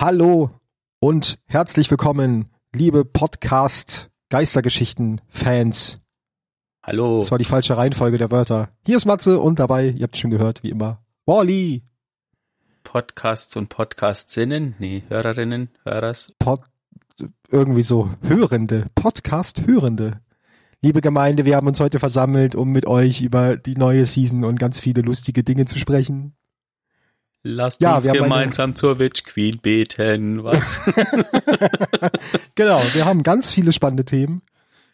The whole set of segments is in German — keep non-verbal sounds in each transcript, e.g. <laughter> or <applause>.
Hallo und herzlich willkommen, liebe Podcast Geistergeschichten Fans. Hallo. Das war die falsche Reihenfolge der Wörter. Hier ist Matze und dabei, ihr habt schon gehört, wie immer, Wally. Podcasts und Podcast-Sinnen? Nee, Hörerinnen, Hörers. Pod, irgendwie so Hörende, Podcast-Hörende. Liebe Gemeinde, wir haben uns heute versammelt, um mit euch über die neue Season und ganz viele lustige Dinge zu sprechen. Lasst ja, uns gemeinsam zur Witch Queen beten, was? <laughs> genau, wir haben ganz viele spannende Themen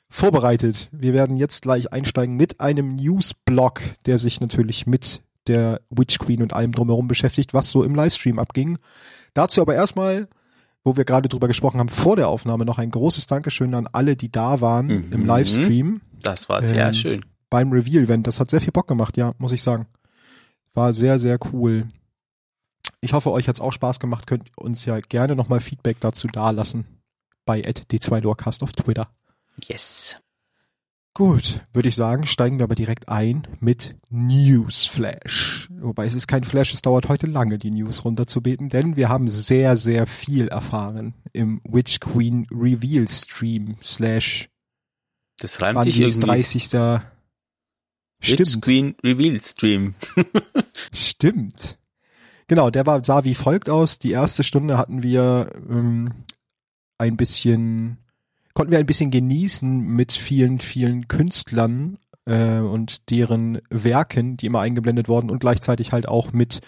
vorbereitet. Wir werden jetzt gleich einsteigen mit einem Newsblog, der sich natürlich mit der Witch Queen und allem drumherum beschäftigt, was so im Livestream abging. Dazu aber erstmal, wo wir gerade drüber gesprochen haben, vor der Aufnahme noch ein großes Dankeschön an alle, die da waren mhm. im Livestream. Das war sehr ähm, schön. Beim Reveal-Event. Das hat sehr viel Bock gemacht, ja, muss ich sagen. War sehr, sehr cool. Ich hoffe, euch hat's auch Spaß gemacht. Könnt uns ja gerne nochmal Feedback dazu dalassen bei d2lorecast auf Twitter. Yes. Gut, würde ich sagen, steigen wir aber direkt ein mit Newsflash. Wobei es ist kein Flash, es dauert heute lange, die News runterzubeten, denn wir haben sehr, sehr viel erfahren im Witch Queen Reveal Stream slash Das reimt sich irgendwie. 30. Witch Queen Reveal Stream. <laughs> Stimmt. Genau, der war, sah wie folgt aus. Die erste Stunde hatten wir ähm, ein bisschen konnten wir ein bisschen genießen mit vielen, vielen Künstlern äh, und deren Werken, die immer eingeblendet wurden und gleichzeitig halt auch mit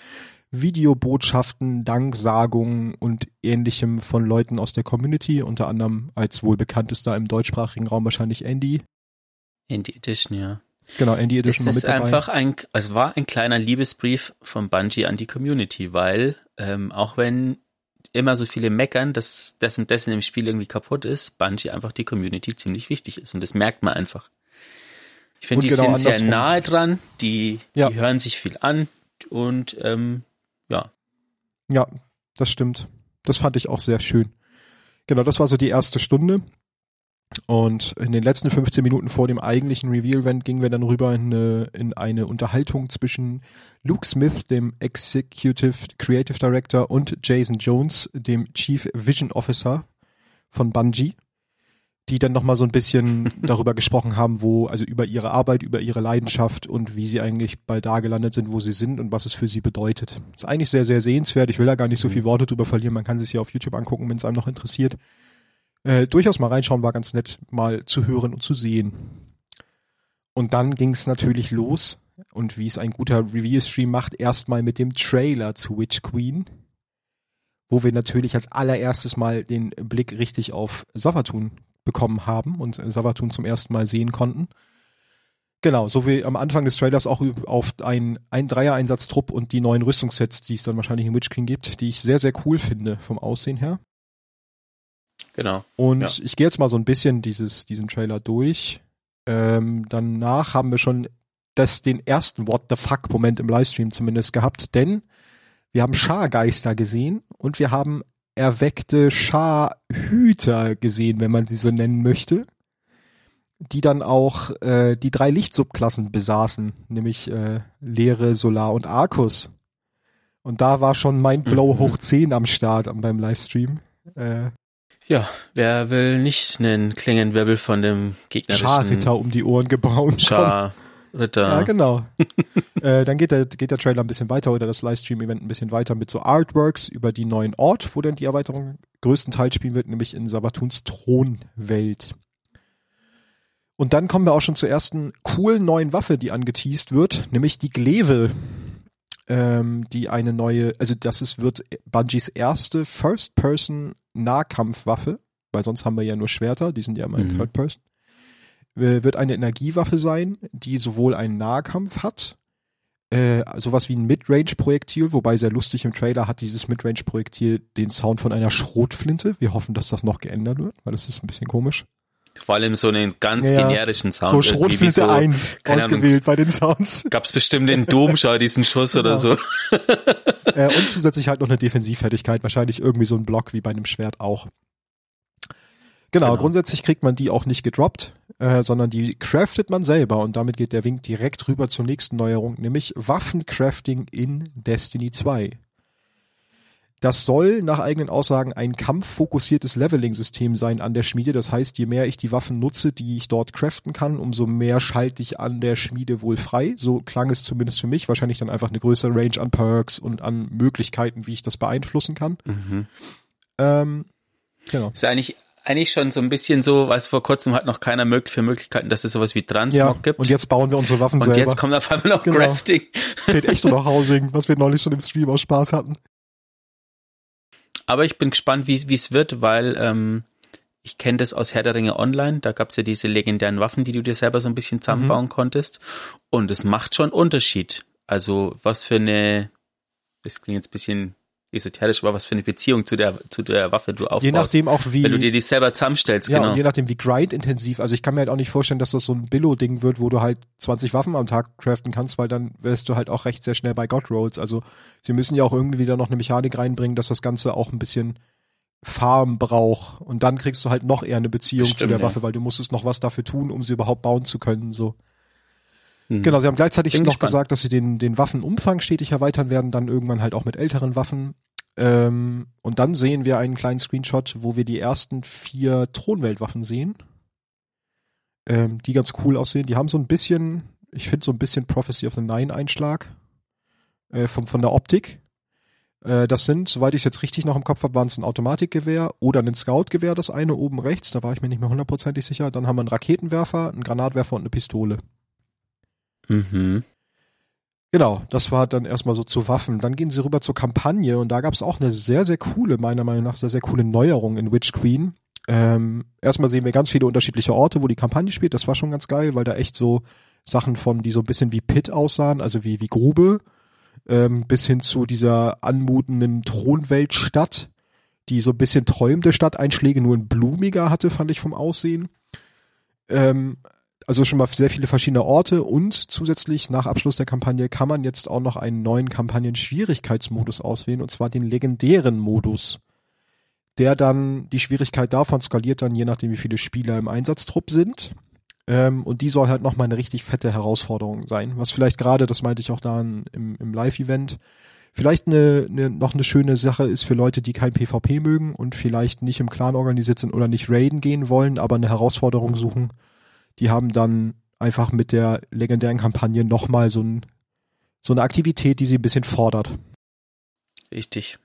Videobotschaften, Danksagungen und ähnlichem von Leuten aus der Community, unter anderem als wohl bekanntester im deutschsprachigen Raum wahrscheinlich Andy. Andy Edition, ja. Genau, Andy Edition es ist einfach ein, es war ein kleiner Liebesbrief von Bungie an die Community, weil ähm, auch wenn immer so viele meckern, dass das und das in dem Spiel irgendwie kaputt ist, Bungie einfach die Community ziemlich wichtig ist. Und das merkt man einfach. Ich finde, die genau sind sehr nahe dran, die, ja. die hören sich viel an und ähm, ja. Ja, das stimmt. Das fand ich auch sehr schön. Genau, das war so die erste Stunde. Und in den letzten 15 Minuten vor dem eigentlichen Reveal-Event gingen wir dann rüber in eine, in eine Unterhaltung zwischen Luke Smith, dem Executive Creative Director, und Jason Jones, dem Chief Vision Officer von Bungie, die dann nochmal so ein bisschen <laughs> darüber gesprochen haben, wo, also über ihre Arbeit, über ihre Leidenschaft und wie sie eigentlich bald da gelandet sind, wo sie sind und was es für sie bedeutet. ist eigentlich sehr, sehr sehenswert. Ich will da gar nicht so viel Worte drüber verlieren. Man kann es sich auf YouTube angucken, wenn es einem noch interessiert äh, durchaus mal reinschauen war ganz nett, mal zu hören und zu sehen. Und dann ging es natürlich los und wie es ein guter Review-Stream macht, erstmal mit dem Trailer zu Witch Queen, wo wir natürlich als allererstes mal den Blick richtig auf Savatun bekommen haben und Savatun zum ersten Mal sehen konnten. Genau, so wie am Anfang des Trailers auch auf ein, ein Dreier-Einsatztrupp und die neuen Rüstungssets, die es dann wahrscheinlich in Witch Queen gibt, die ich sehr, sehr cool finde vom Aussehen her. Genau. Und ja. ich gehe jetzt mal so ein bisschen dieses, diesen Trailer durch. Ähm, danach haben wir schon das, den ersten What the fuck Moment im Livestream zumindest gehabt, denn wir haben Schargeister gesehen und wir haben erweckte Scharhüter gesehen, wenn man sie so nennen möchte, die dann auch äh, die drei Lichtsubklassen besaßen, nämlich äh, Leere, Solar und Arcus. Und da war schon Mindblow mhm. hoch 10 am Start beim Livestream. Äh, ja, wer will nicht einen Klingenwirbel von dem gegnerischen Scharritter um die Ohren gebaut? Scharritter. Ja, genau. <laughs> äh, dann geht der, geht der Trailer ein bisschen weiter oder das Livestream-Event ein bisschen weiter mit so Artworks über die neuen Ort, wo dann die Erweiterung größtenteils spielen wird, nämlich in Sabatuns Thronwelt. Und dann kommen wir auch schon zur ersten coolen neuen Waffe, die angeteased wird, nämlich die Gleve ähm, die eine neue, also das ist, wird Bungies erste First-Person Nahkampfwaffe, weil sonst haben wir ja nur Schwerter, die sind ja immer in mhm. Third Person, wird eine Energiewaffe sein, die sowohl einen Nahkampf hat, äh, sowas wie ein Midrange-Projektil, wobei sehr lustig im Trailer hat dieses Midrange-Projektil den Sound von einer Schrotflinte. Wir hoffen, dass das noch geändert wird, weil das ist ein bisschen komisch. Vor allem so einen ganz ja, generischen Sound. So Schrotflinte so, 1 ausgewählt Ahnung, bei den Sounds. Gab's bestimmt in Domschau diesen Schuss genau. oder so. äh, und zusätzlich halt noch eine Defensivfertigkeit, wahrscheinlich irgendwie so ein Block wie bei einem Schwert auch. Genau, genau. grundsätzlich kriegt man die auch nicht gedroppt, äh, sondern die craftet man selber und damit geht der Wink direkt rüber zur nächsten Neuerung, nämlich Waffencrafting in Destiny 2. Das soll nach eigenen Aussagen ein kampffokussiertes Leveling-System sein an der Schmiede. Das heißt, je mehr ich die Waffen nutze, die ich dort craften kann, umso mehr schalte ich an der Schmiede wohl frei. So klang es zumindest für mich. Wahrscheinlich dann einfach eine größere Range an Perks und an Möglichkeiten, wie ich das beeinflussen kann. Mhm. Ähm, genau. Ist eigentlich eigentlich schon so ein bisschen so, weil vor kurzem hat noch keiner möglich für Möglichkeiten, dass es sowas wie Transmog Ja, gibt. und jetzt bauen wir unsere Waffen Und selber. jetzt kommt auf einmal noch Genau. Crafting. fehlt echt nur noch <laughs> Housing, was wir neulich schon im Stream aus Spaß hatten. Aber ich bin gespannt, wie wie es wird, weil ähm, ich kenne das aus Herr der Ringe Online. Da gab's ja diese legendären Waffen, die du dir selber so ein bisschen zusammenbauen konntest. Und es macht schon Unterschied. Also was für eine, das klingt jetzt ein bisschen esoterisch, aber was für eine Beziehung zu der zu der Waffe du aufbaust. Je nachdem auch wie, wenn du dir die selber zusammenstellst, ja, genau. und je nachdem wie grindintensiv. Also ich kann mir halt auch nicht vorstellen, dass das so ein Billo-Ding wird, wo du halt 20 Waffen am Tag craften kannst, weil dann wärst du halt auch recht sehr schnell bei God Rolls. Also sie müssen ja auch irgendwie wieder noch eine Mechanik reinbringen, dass das Ganze auch ein bisschen Farm braucht. Und dann kriegst du halt noch eher eine Beziehung zu Bestimmt, der ja. Waffe, weil du musstest noch was dafür tun, um sie überhaupt bauen zu können. So. Mhm. Genau, sie haben gleichzeitig Bin noch gespannt. gesagt, dass sie den, den Waffenumfang stetig erweitern werden, dann irgendwann halt auch mit älteren Waffen. Ähm, und dann sehen wir einen kleinen Screenshot, wo wir die ersten vier Thronweltwaffen sehen, ähm, die ganz cool aussehen. Die haben so ein bisschen, ich finde so ein bisschen Prophecy of the Nine Einschlag äh, von, von der Optik. Äh, das sind, soweit ich es jetzt richtig noch im Kopf habe, waren es ein Automatikgewehr oder ein Scoutgewehr, das eine oben rechts, da war ich mir nicht mehr hundertprozentig sicher. Dann haben wir einen Raketenwerfer, einen Granatwerfer und eine Pistole. Mhm. Genau, das war dann erstmal so zu Waffen. Dann gehen sie rüber zur Kampagne und da gab es auch eine sehr, sehr coole, meiner Meinung nach, sehr, sehr coole Neuerung in Witch Queen. Ähm, erstmal sehen wir ganz viele unterschiedliche Orte, wo die Kampagne spielt. Das war schon ganz geil, weil da echt so Sachen von, die so ein bisschen wie Pit aussahen, also wie, wie Grube, ähm, bis hin zu dieser anmutenden Thronweltstadt, die so ein bisschen träumende Stadteinschläge nur in blumiger hatte, fand ich vom Aussehen. Ähm, also schon mal sehr viele verschiedene Orte und zusätzlich nach Abschluss der Kampagne kann man jetzt auch noch einen neuen Kampagnen-Schwierigkeitsmodus auswählen und zwar den legendären Modus. Der dann die Schwierigkeit davon skaliert dann je nachdem wie viele Spieler im Einsatztrupp sind. Ähm, und die soll halt nochmal eine richtig fette Herausforderung sein. Was vielleicht gerade, das meinte ich auch da im, im Live-Event, vielleicht eine, eine, noch eine schöne Sache ist für Leute, die kein PvP mögen und vielleicht nicht im Clan organisiert sind oder nicht raiden gehen wollen, aber eine Herausforderung suchen die haben dann einfach mit der legendären Kampagne nochmal so, ein, so eine Aktivität, die sie ein bisschen fordert. Richtig.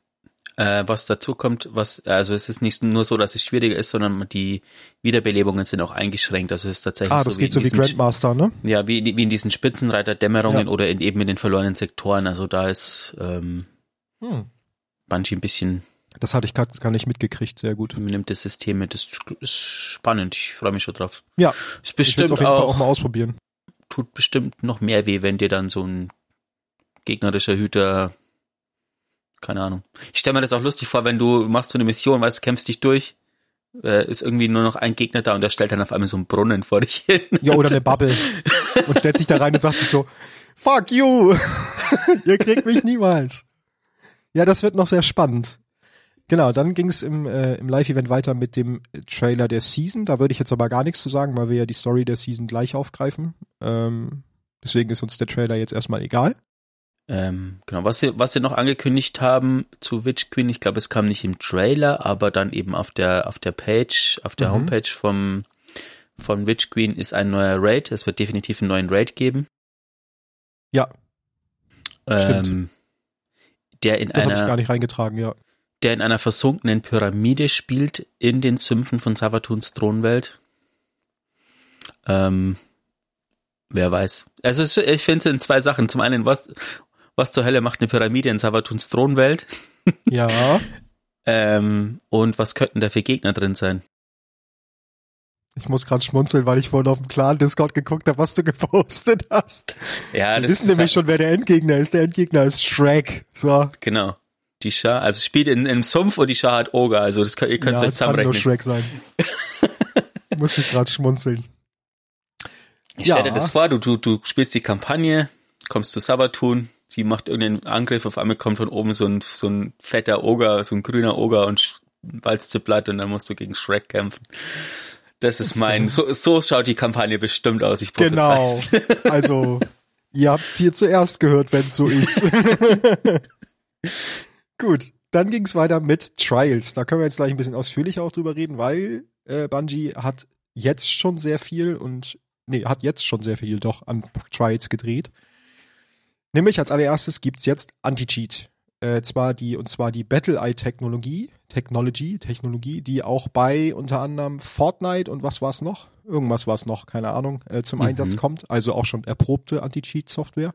Äh, was dazu kommt, was, also es ist nicht nur so, dass es schwieriger ist, sondern die Wiederbelebungen sind auch eingeschränkt. Also es ist tatsächlich Ah, so das wie geht so in wie Grandmaster, ne? Ja, wie, wie in diesen Spitzenreiter-Dämmerungen Ja. oder in, eben in den verlorenen Sektoren. Also da ist ähm, Hm. Bungie ein bisschen, Das hatte ich gar, gar nicht mitgekriegt, sehr gut. nimmt das System mit. Das ist spannend. Ich freue mich schon drauf. Ja, Ist ich bestimmt auf jeden Fall auch, auch mal ausprobieren. tut bestimmt noch mehr weh, wenn dir dann so ein gegnerischer Hüter, keine Ahnung. Ich stelle mir das auch lustig vor, wenn du machst so eine Mission, weißt, du, kämpfst dich durch, äh, ist irgendwie nur noch ein Gegner da und der stellt dann auf einmal so einen Brunnen vor dich hin. Ja, oder <laughs> eine Bubble. und stellt sich da rein und sagt sich so, fuck you! <laughs> Ihr kriegt mich niemals. Ja, das wird noch sehr spannend. Genau, dann ging es im, äh, im Live-Event weiter mit dem Trailer der Season. Da würde ich jetzt aber gar nichts zu sagen, weil wir ja die Story der Season gleich aufgreifen. Ähm, deswegen ist uns der Trailer jetzt erstmal egal. Ähm, genau, was sie, was sie noch angekündigt haben zu Witch Queen, ich glaube, es kam nicht im Trailer, aber dann eben auf der, auf der Page, auf der Mhm. Homepage vom, von Witch Queen ist ein neuer Raid. Es wird definitiv einen neuen Raid geben. Ja, Stimmt. Ähm, der in das habe ich einer, gar nicht reingetragen, ja. Der in einer versunkenen Pyramide spielt in den Sümpfen von Savatuns Thronwelt. Ähm, wer weiß. Also ich finde es in zwei Sachen. Zum einen, was, was zur Hölle macht eine Pyramide in Savatuns Thronwelt? <laughs> Ja, Ähm, und was könnten da für Gegner drin sein? ich muss gerade schmunzeln, weil ich vorhin auf dem Clan-Discord geguckt habe, was du <laughs> gepostet hast. Ja, Wir wissen nämlich schon, wer der Endgegner ist. Der Endgegner ist Shrek. So, Genau. Die Schar, also spielt in, im Sumpf und die Schar hat Oger, also das könnt, ihr könnt ja, euch es kann nur zusammenrechnen. Shrek sein. <laughs> muss ich gerade schmunzeln. Ich stell dir Ja. das vor, du, du, du spielst die Kampagne, kommst zu Sabatun, sie macht irgendeinen Angriff, auf einmal kommt von oben so ein, so ein fetter Oger, so ein grüner Oger und walzt dir platt und dann musst du gegen Shrek kämpfen. Das ist mein, so, so schaut die Kampagne bestimmt aus, ich Genau. <laughs> Also, ihr habt hier zuerst gehört, wenn es so ist. <laughs> Gut. Dann ging es weiter mit Trials. Da können wir jetzt gleich ein bisschen ausführlicher auch drüber reden, weil äh, Bungie hat jetzt schon sehr viel und nee, hat jetzt schon sehr viel doch an Trials gedreht. Nämlich als allererstes gibt's jetzt Anti-Cheat. Äh, zwar die, und zwar die Battle-Eye-Technologie, Technology, Technologie, die auch bei unter anderem Fortnite und was war's noch? Irgendwas war's noch, keine Ahnung, äh, zum Mhm. Einsatz kommt. Also auch schon erprobte Anti-Cheat-Software.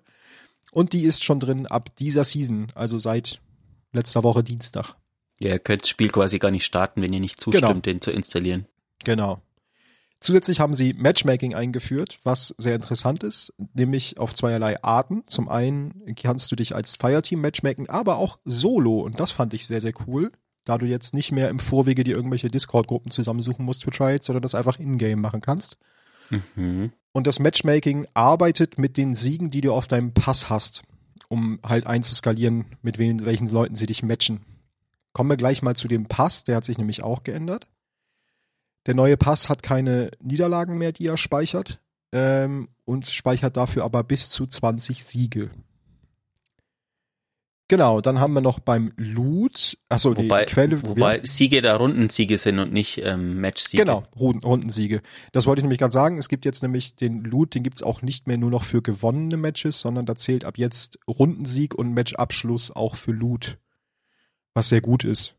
Und die ist schon drin ab dieser Season, also seit letzter Woche Dienstag. Ja, ihr könnt das Spiel quasi gar nicht starten, wenn ihr nicht zustimmt, Genau. den zu installieren. Genau. Zusätzlich haben sie Matchmaking eingeführt, was sehr interessant ist, nämlich auf zweierlei Arten. Zum einen kannst du dich als Fireteam matchmaken, aber auch solo. Und das fand ich sehr, sehr cool, da du jetzt nicht mehr im Vorwege dir irgendwelche Discord-Gruppen zusammensuchen musst für Trials, sondern das einfach in-game machen kannst. Mhm. Und das Matchmaking arbeitet mit den Siegen, die du auf deinem Pass hast, um halt einzuskalieren, mit wen, welchen Leuten sie dich matchen. Kommen wir gleich mal zu dem Pass, der hat sich nämlich auch geändert. Der neue Pass hat keine Niederlagen mehr, die er speichert, ähm, und speichert dafür aber bis zu 20 Siege. Genau, dann haben wir noch beim Loot, achso, die Wobei, Quelle. wobei Siege da Rundensiege sind und nicht ähm, Matchsiege. Genau, Runden, Rundensiege. Das wollte ich nämlich gerade sagen. Es gibt jetzt nämlich den Loot, den gibt's auch nicht mehr nur noch für gewonnene Matches, sondern da zählt ab jetzt Rundensieg und Matchabschluss auch für Loot. Was sehr gut ist.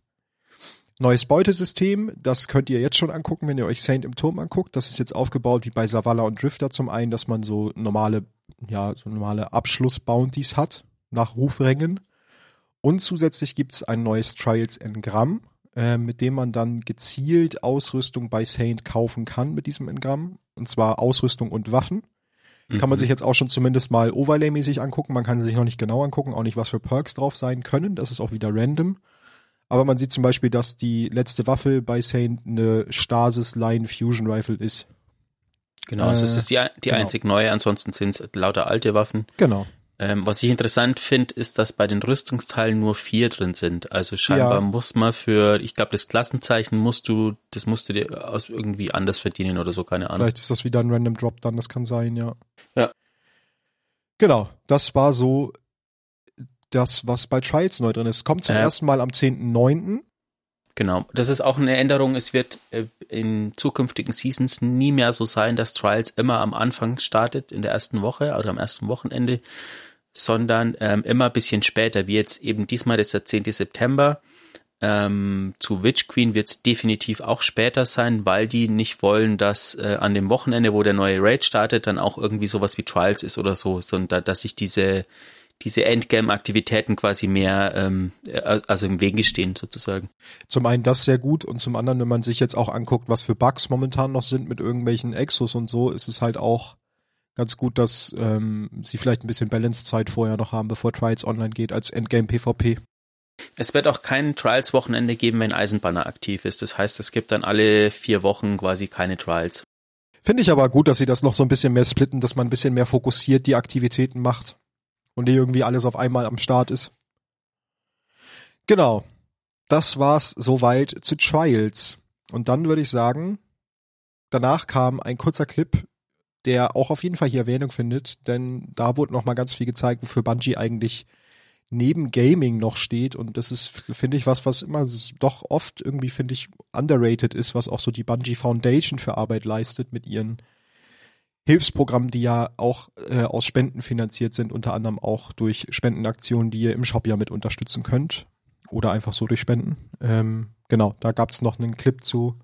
Neues Beutesystem, das könnt ihr jetzt schon angucken, wenn ihr euch Saint im Turm anguckt. Das ist jetzt aufgebaut wie bei Savala und Drifter zum einen, dass man so normale, ja, so normale Abschluss-Bounties hat nach Rufrängen. Und zusätzlich gibt's ein neues Trials Engramm, äh, mit dem man dann gezielt Ausrüstung bei Saint kaufen kann mit diesem Engramm. Und zwar Ausrüstung und Waffen. Kann man Mhm. sich jetzt auch schon zumindest mal Overlay-mäßig angucken. Man kann sich noch nicht genau angucken, auch nicht, was für Perks drauf sein können. Das ist auch wieder random. Aber man sieht zum Beispiel, dass die letzte Waffe bei Saint eine Stasis Line Fusion Rifle ist. Genau, also es Äh, ist die, die genau. einzig neue, ansonsten sind es lauter alte Waffen. Genau. Ähm, was ich interessant finde, ist, dass bei den Rüstungsteilen nur vier drin sind. Also scheinbar Ja. muss man für, ich glaube, das Klassenzeichen musst du, das musst du dir aus irgendwie anders verdienen oder so, keine Ahnung. Vielleicht ist das wieder ein Random Drop dann, das kann sein, ja. Ja. Genau, das war so das, was bei Trials neu drin ist. Kommt zum Ja. ersten Mal am 10.9. Genau. Das ist auch eine Änderung. Es wird äh, in zukünftigen Seasons nie mehr so sein, dass Trials immer am Anfang startet, in der ersten Woche oder am ersten Wochenende, sondern ähm, immer ein bisschen später, wie jetzt eben diesmal, das der 10. September. Ähm, zu Witch Queen wird es definitiv auch später sein, weil die nicht wollen, dass äh, an dem Wochenende, wo der neue Raid startet, dann auch irgendwie sowas wie Trials ist oder so, sondern dass sich diese diese Endgame-Aktivitäten quasi mehr, ähm, äh, also im Wege stehen sozusagen. Zum einen das sehr gut und zum anderen, wenn man sich jetzt auch anguckt, was für Bugs momentan noch sind mit irgendwelchen Exos und so, ist es halt auch ganz gut, dass ähm, sie vielleicht ein bisschen Balance-Zeit vorher noch haben, bevor Trials online geht, als Endgame PvP. Es wird auch kein Trials-Wochenende geben, wenn Eisenbanner aktiv ist. Das heißt, es gibt dann alle vier Wochen quasi keine Trials. Finde ich aber gut, dass sie das noch so ein bisschen mehr splitten, dass man ein bisschen mehr fokussiert die Aktivitäten macht und nicht irgendwie alles auf einmal am Start ist. Genau. Das war's soweit zu Trials. Und dann würde ich sagen, danach kam ein kurzer Clip, der auch auf jeden Fall hier Erwähnung findet, denn da wurde noch mal ganz viel gezeigt, wofür Bungie eigentlich neben Gaming noch steht und das ist, finde ich, was, was immer doch oft irgendwie, finde ich, underrated ist, was auch so die Bungie Foundation für Arbeit leistet mit ihren Hilfsprogrammen, die ja auch äh, aus Spenden finanziert sind, unter anderem auch durch Spendenaktionen, die ihr im Shop ja mit unterstützen könnt oder einfach so durch Spenden. Ähm, genau, da gab es noch einen Clip zu,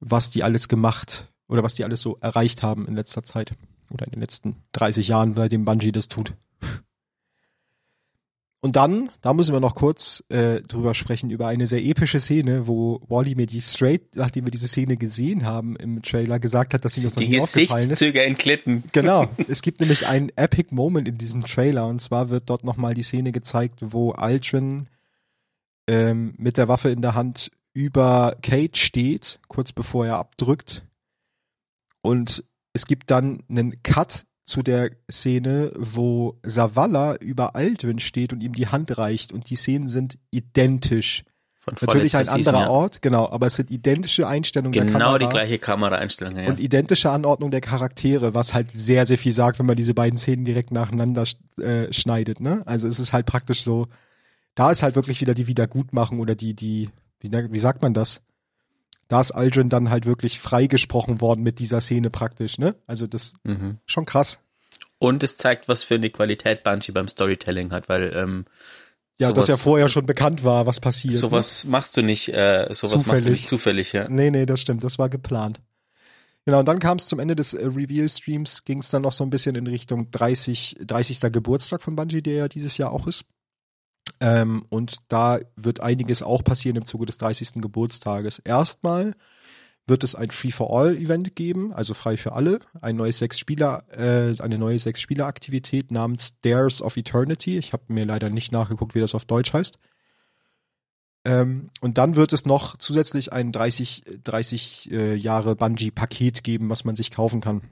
was die alles gemacht oder was die alles so erreicht haben in letzter Zeit oder in den letzten 30 Jahren, seitdem Bungie das tut. Und dann, da müssen wir noch kurz äh, drüber sprechen, über eine sehr epische Szene, wo Wally mir die straight, nachdem wir diese Szene gesehen haben im Trailer, gesagt hat, dass ihm das noch Die nie aufgefallen ist. Gesichtszüge entglitten. Genau. <laughs> Es gibt nämlich einen Epic Moment in diesem Trailer und zwar wird dort nochmal die Szene gezeigt, wo Aldrin ähm, mit der Waffe in der Hand über Kate steht, kurz bevor er abdrückt. Und es gibt dann einen Cut zu der Szene, wo Zavala über Aldrin steht und ihm die Hand reicht und die Szenen sind identisch. Von Natürlich ein Season, anderer ja. Ort, genau, aber es sind identische Einstellungen der Genau Kamera die gleiche Kameraeinstellung. Ja. und identische Anordnung der Charaktere, was halt sehr, sehr viel sagt, wenn man diese beiden Szenen direkt nacheinander äh, schneidet. Ne? Also es ist halt praktisch so, da ist halt wirklich wieder die Wiedergutmachung oder die, die, wie, wie sagt man das? Da ist Aldrin dann halt wirklich freigesprochen worden mit dieser Szene praktisch, ne? Also das mhm. schon krass. Und es zeigt, was für eine Qualität Bungie beim Storytelling hat, weil ähm, ja, sowas, das ja vorher schon bekannt war, was passiert. Ne? Sowas ne? machst du nicht, äh, sowas zufällig. machst du nicht zufällig, ja. Nee, nee, das stimmt, das war geplant. Genau, und dann kam es zum Ende des äh, Reveal-Streams, ging es dann noch so ein bisschen in Richtung 30, 30. Geburtstag von Bungie, der ja dieses Jahr auch ist. Ähm, und da wird einiges auch passieren im Zuge des 30. Geburtstages. Erstmal wird es ein Free-for-All-Event geben, also frei für alle, ein neues Sechs-Spieler, äh, eine neue Sechs-Spieler-Aktivität namens Dares of Eternity. Ich habe mir leider nicht nachgeguckt, wie das auf Deutsch heißt. Ähm, und dann wird es noch zusätzlich ein 30, 30 äh, Jahre Bungee-Paket geben, was man sich kaufen kann.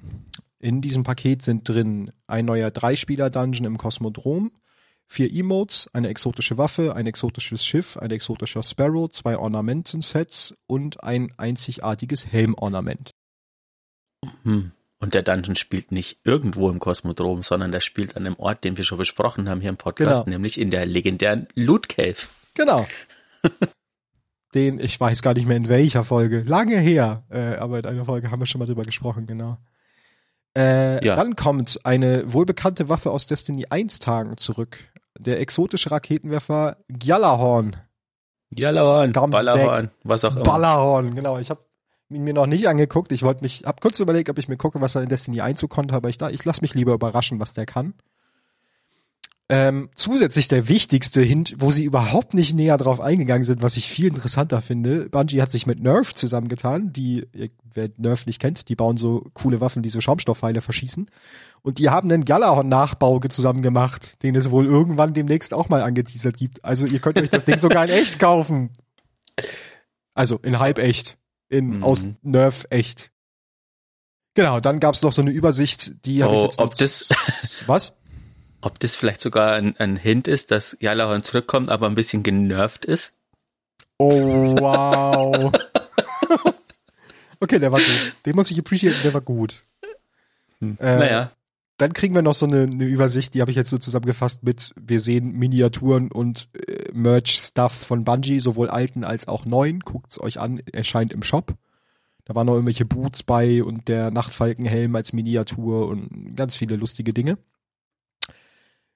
In diesem Paket sind drin ein neuer Dreispieler-Dungeon im Kosmodrom, vier Emotes, eine exotische Waffe, ein exotisches Schiff, ein exotischer Sparrow, zwei Ornamentensets und ein einzigartiges Helmornament. Hm. Und der Dungeon spielt nicht irgendwo im Kosmodrom, sondern der spielt an einem Ort, den wir schon besprochen haben hier im Podcast, genau. nämlich in der legendären Loot Cave. Genau. <laughs> den, ich weiß gar nicht mehr in welcher Folge, lange her, äh, aber in einer Folge haben wir schon mal drüber gesprochen, genau. Äh, ja. Dann kommt eine wohlbekannte Waffe aus Destiny 1 Tagen zurück. Der exotische Raketenwerfer Gjallarhorn. Gjallarhorn, Ballerhorn, was auch immer. Ballerhorn, genau. Ich habe ihn mir noch nicht angeguckt. Ich wollte mich, hab kurz überlegt, ob ich mir gucke, was er in Destiny 1 so konnte, aber ich, da, ich lasse mich lieber überraschen, was der kann. Ähm, zusätzlich der wichtigste Hint, wo sie überhaupt nicht näher drauf eingegangen sind, was ich viel interessanter finde. Bungie hat sich mit Nerf zusammengetan, die, wer Nerf nicht kennt, die bauen so coole Waffen, die so Schaumstoffpfeile verschießen. Und die haben einen Galahorn-Nachbau zusammen gemacht, den es wohl irgendwann demnächst auch mal angeteasert gibt. Also ihr könnt euch das Ding sogar in echt kaufen. Also in halb echt. In, mhm. aus Nerf echt. Genau, dann gab's noch so eine Übersicht, die oh, habe ich jetzt ob das <laughs> was? Ob das vielleicht sogar ein, ein Hint ist, dass Jalahorn zurückkommt, aber ein bisschen genervt ist? Oh, wow. <laughs> okay, der war gut. Den muss ich appreciaten, der war gut. Hm. Äh, naja. Dann kriegen wir noch so eine, eine Übersicht, die habe ich jetzt so zusammengefasst mit, wir sehen Miniaturen und äh, Merch-Stuff von Bungie, sowohl alten als auch neuen. Guckt's euch an, erscheint im Shop. Da waren noch irgendwelche Boots bei und der Nachtfalkenhelm als Miniatur und ganz viele lustige Dinge.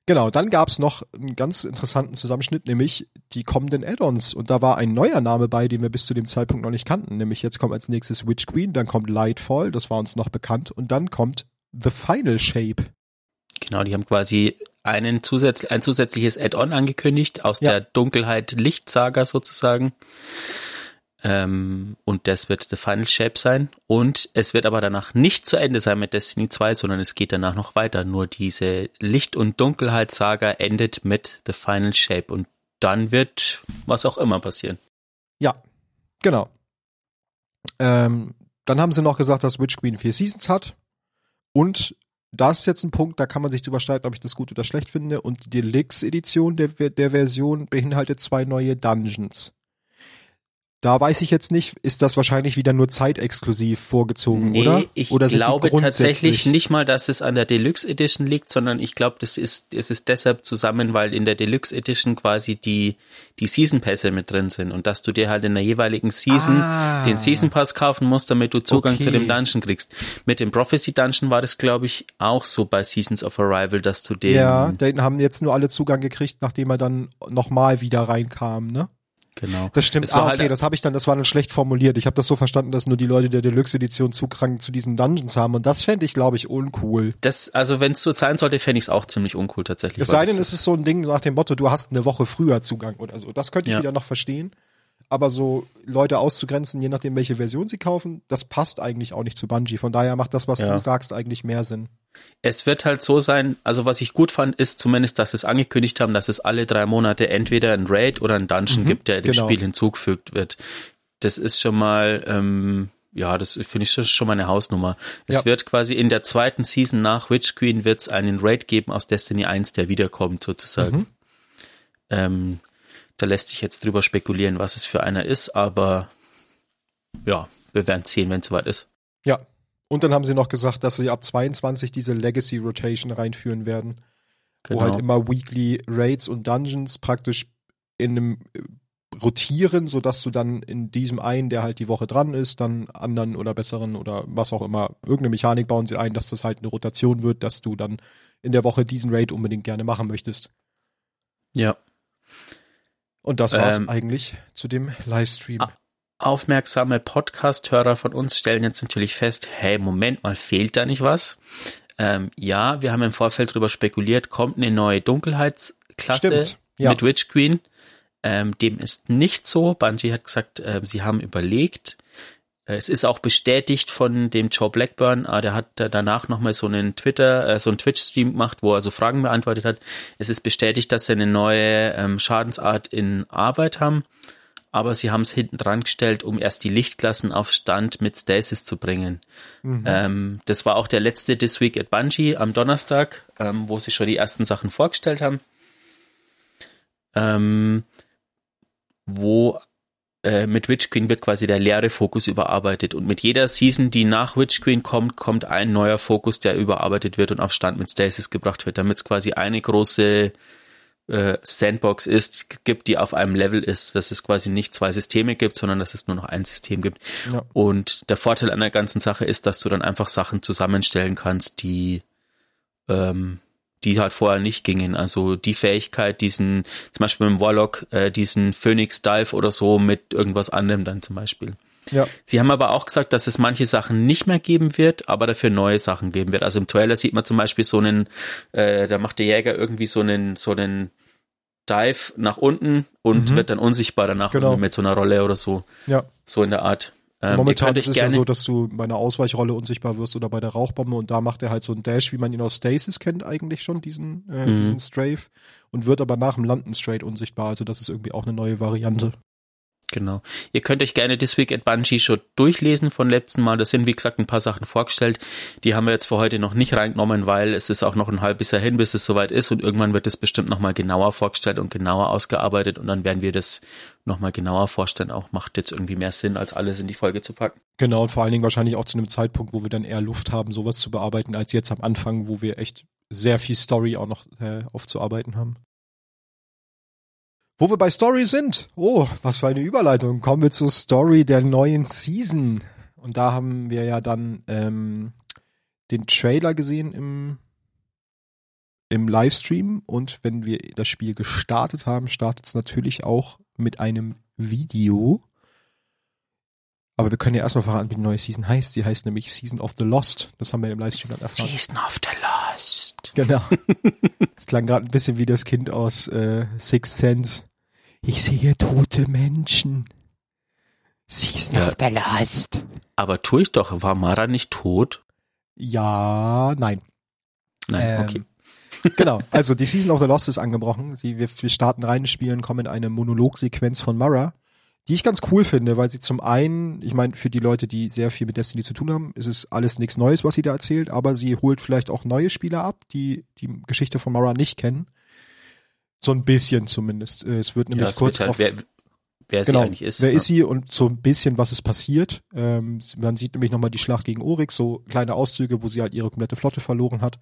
Genau, dann gab's noch einen ganz interessanten Zusammenschnitt, nämlich die kommenden Add-ons. Und da war ein neuer Name bei, den wir bis zu dem Zeitpunkt noch nicht kannten. Nämlich jetzt kommt als nächstes Witch Queen, dann kommt Lightfall, das war uns noch bekannt, und dann kommt The Final Shape. Genau, die haben quasi einen zusätzlich, ein zusätzliches Add-on angekündigt aus ja. der Dunkelheit Lichtsaga sozusagen. Ähm, und das wird The Final Shape sein. Und es wird aber danach nicht zu Ende sein mit Destiny 2, sondern es geht danach noch weiter. Nur diese Licht- und Dunkelheit-Saga endet mit The Final Shape. Und dann wird was auch immer passieren. Ja, genau. Ähm, dann haben sie noch gesagt, dass Witch Queen vier Seasons hat. Und das ist jetzt ein Punkt, da kann man sich drüber streiten, ob ich das gut oder schlecht finde. Und die Deluxe-Edition der, der Version beinhaltet zwei neue Dungeons. Da weiß ich jetzt nicht, ist das wahrscheinlich wieder nur zeitexklusiv vorgezogen, nee, oder? Ich oder glaube tatsächlich nicht mal, dass es an der Deluxe Edition liegt, sondern ich glaube, das ist, es ist deshalb zusammen, weil in der Deluxe Edition quasi die, die Season Pässe mit drin sind und dass du dir halt in der jeweiligen Season ah, den Season Pass kaufen musst, damit du Zugang okay. zu dem Dungeon kriegst. Mit dem Prophecy Dungeon war das, glaube ich, auch so bei Seasons of Arrival, dass du den. Ja, den haben jetzt nur alle Zugang gekriegt, nachdem er dann nochmal wieder reinkam, ne? Genau. Das stimmt. Ah, okay, halt, das habe ich dann, das war dann schlecht formuliert. Ich habe das so verstanden, dass nur die Leute der Deluxe-Edition Zugang zu diesen Dungeons haben. Und das fände ich, glaube ich, uncool. Das, also wenn es so sein sollte, fände ich es auch ziemlich uncool tatsächlich. Es sei denn, es ist so ein Ding nach dem Motto, du hast eine Woche früher Zugang oder so. Das könnte ich ja. wieder noch verstehen aber so Leute auszugrenzen, je nachdem, welche Version sie kaufen, das passt eigentlich auch nicht zu Bungie. Von daher macht das, was ja. du sagst, eigentlich mehr Sinn. Es wird halt so sein, also was ich gut fand, ist zumindest, dass sie es angekündigt haben, dass es alle drei Monate entweder ein Raid oder ein Dungeon mhm, gibt, der dem genau. Spiel hinzugefügt wird. Das ist schon mal, ähm, ja, das finde ich schon mal eine Hausnummer. Es ja. wird quasi in der zweiten Season nach Witch Queen wird es einen Raid geben aus Destiny 1, der wiederkommt sozusagen. Mhm. Ähm, da lässt sich jetzt drüber spekulieren, was es für einer ist, aber ja, wir werden sehen, wenn es soweit ist. Ja. Und dann haben sie noch gesagt, dass sie ab 22 diese Legacy Rotation reinführen werden, genau. wo halt immer Weekly Raids und Dungeons praktisch in einem äh, rotieren, so dass du dann in diesem einen, der halt die Woche dran ist, dann anderen oder besseren oder was auch immer, irgendeine Mechanik bauen sie ein, dass das halt eine Rotation wird, dass du dann in der Woche diesen Raid unbedingt gerne machen möchtest. Ja. Und das war's ähm, eigentlich zu dem Livestream. Aufmerksame Podcast-Hörer von uns stellen jetzt natürlich fest, hey, Moment mal, fehlt da nicht was? Ähm, ja, wir haben im Vorfeld darüber spekuliert, kommt eine neue Dunkelheitsklasse Stimmt, ja. mit Witch Queen. Ähm, dem ist nicht so. Bungie hat gesagt, äh, sie haben überlegt. Äh, es ist auch bestätigt von dem Joe Blackburn, äh, der hat danach nochmal so einen Twitter, äh, so einen Twitch-Stream gemacht, wo er so Fragen beantwortet hat. Es ist bestätigt, dass sie eine neue ähm, Schadensart in Arbeit haben, aber sie haben es hinten dran gestellt, um erst die Lichtklassen auf Stand mit Stasis zu bringen. Mhm. Ähm, das war auch der letzte This Week at Bungie am Donnerstag, ähm, wo sie schon die ersten Sachen vorgestellt haben. Wo äh, mit Witch Queen wird quasi der leere Fokus überarbeitet und mit jeder Season, die nach Witch Queen kommt, kommt ein neuer Fokus, der überarbeitet wird und auf Stand mit Stasis gebracht wird, damit es quasi eine große äh, Sandbox ist, gibt, die auf einem Level ist, dass es quasi nicht zwei Systeme gibt, sondern dass es nur noch ein System gibt. Ja. Und der Vorteil an der ganzen Sache ist, dass du dann einfach Sachen zusammenstellen kannst, die ähm, die halt vorher nicht gingen. Also die Fähigkeit, diesen, zum Beispiel mit dem Warlock, äh, diesen Phoenix Dive oder so mit irgendwas anderem dann zum Beispiel. Ja. Sie haben aber auch gesagt, dass es manche Sachen nicht mehr geben wird, aber dafür neue Sachen geben wird. Also im Trailer sieht man zum Beispiel so einen, äh, da macht der Jäger irgendwie so einen, so einen Dive nach unten und mhm. wird dann unsichtbar danach genau. mit so einer Rolle oder so. Ja. So in der Art. Ähm, Momentan ist es ja so, dass du bei einer Ausweichrolle unsichtbar wirst oder bei der Rauchbombe und da macht er halt so einen Dash, wie man ihn aus Stasis kennt eigentlich schon, diesen, äh, mhm. diesen Strafe und wird aber nach dem Landen straight unsichtbar. Also das ist irgendwie auch eine neue Variante. Genau. Ihr könnt euch gerne This Week at Bungie schon durchlesen von letzten Mal. Da sind, wie gesagt, ein paar Sachen vorgestellt. Die haben wir jetzt für heute noch nicht reingenommen, weil es ist auch noch ein halbes Jahr hin, bis es soweit ist. Und irgendwann wird es bestimmt nochmal genauer vorgestellt und genauer ausgearbeitet. Und dann werden wir das nochmal genauer vorstellen. Auch macht jetzt irgendwie mehr Sinn, als alles in die Folge zu packen. Genau. Und vor allen Dingen wahrscheinlich auch zu einem Zeitpunkt, wo wir dann eher Luft haben, sowas zu bearbeiten, als jetzt am Anfang, wo wir echt sehr viel Story auch noch äh, aufzuarbeiten haben. Wo wir bei Story sind. Oh, was für eine Überleitung. Kommen wir zur Story der neuen Season. Und da haben wir ja dann ähm, den Trailer gesehen im, im Livestream. Und wenn wir das Spiel gestartet haben, startet es natürlich auch mit einem Video. Aber wir können ja erstmal verraten, wie die neue Season heißt. Die heißt nämlich Season of the Lost. Das haben wir im Livestream dann erfahren. Season of the Lost. Genau. <laughs> Es klang gerade ein bisschen wie das Kind aus äh, Sixth Sense. Ich sehe tote Menschen. Season ja. of the Lost. Aber tue ich doch. War Mara nicht tot? Ja, nein. Nein, ähm, okay. <laughs> genau, also die Season of the Lost ist angebrochen. Sie, wir, wir starten rein, spielen, kommen in eine Monologsequenz von Mara, die ich ganz cool finde, weil sie zum einen, ich meine, für die Leute, die sehr viel mit Destiny zu tun haben, ist es alles nichts Neues, was sie da erzählt, aber sie holt vielleicht auch neue Spieler ab, die die Geschichte von Mara nicht kennen so ein bisschen zumindest. Äh, es wird nämlich ja, kurz halt, drauf, wer, wer genau, sie eigentlich ist. Wer ja. ist sie und so ein bisschen, was ist passiert. Ähm, man sieht nämlich nochmal die Schlacht gegen Oryx, so kleine Auszüge, wo sie halt ihre komplette Flotte verloren hat.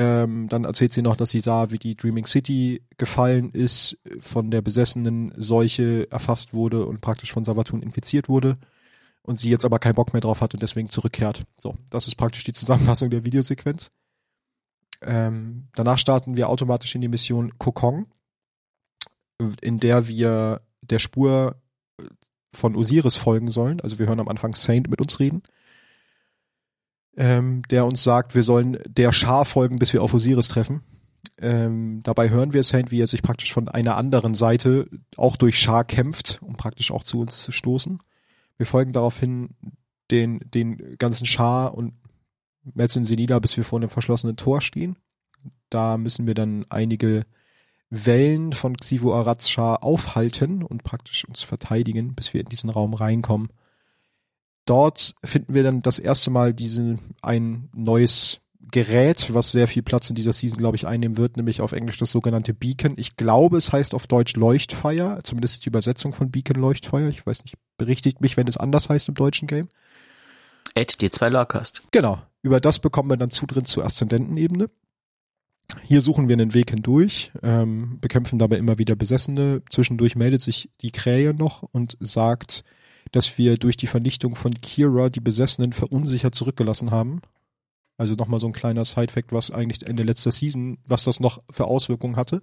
Ähm, dann erzählt sie noch, dass sie sah, wie die Dreaming City gefallen ist, von der besessenen Seuche erfasst wurde und praktisch von Savatun infiziert wurde. Und sie jetzt aber keinen Bock mehr drauf hat und deswegen zurückkehrt. So, das ist praktisch die Zusammenfassung der Videosequenz. Ähm, danach starten wir automatisch in die Mission Kokong, in der wir der Spur von Osiris folgen sollen. Also wir hören am Anfang Saint mit uns reden, ähm, der uns sagt, wir sollen der Schar folgen, bis wir auf Osiris treffen. Ähm, dabei hören wir Saint, wie er sich praktisch von einer anderen Seite auch durch Schar kämpft, um praktisch auch zu uns zu stoßen. Wir folgen daraufhin den, den ganzen Schar und metzeln sie nieder, bis wir vor einem verschlossenen Tor stehen. Da müssen wir dann einige Wellen von Xivo Arazschar aufhalten und praktisch uns verteidigen, bis wir in diesen Raum reinkommen. Dort finden wir dann das erste Mal diesen, ein neues Gerät, was sehr viel Platz in dieser Season, glaube ich, einnehmen wird, nämlich auf Englisch das sogenannte Beacon. Ich glaube, es heißt auf Deutsch Leuchtfeuer, zumindest die Übersetzung von Beacon Leuchtfeuer. Ich weiß nicht, berichtigt mich, wenn es anders heißt im deutschen Game. Ed D2 Larcast. Genau. Über das bekommen wir dann Zutritt zur Aszendentenebene. Hier suchen wir einen Weg hindurch, ähm, bekämpfen dabei immer wieder Besessene. Zwischendurch meldet sich die Krähe noch und sagt, dass wir durch die Vernichtung von Kira die Besessenen verunsichert zurückgelassen haben. Also nochmal so ein kleiner Side-Fact, was eigentlich Ende letzter Season, was das noch für Auswirkungen hatte.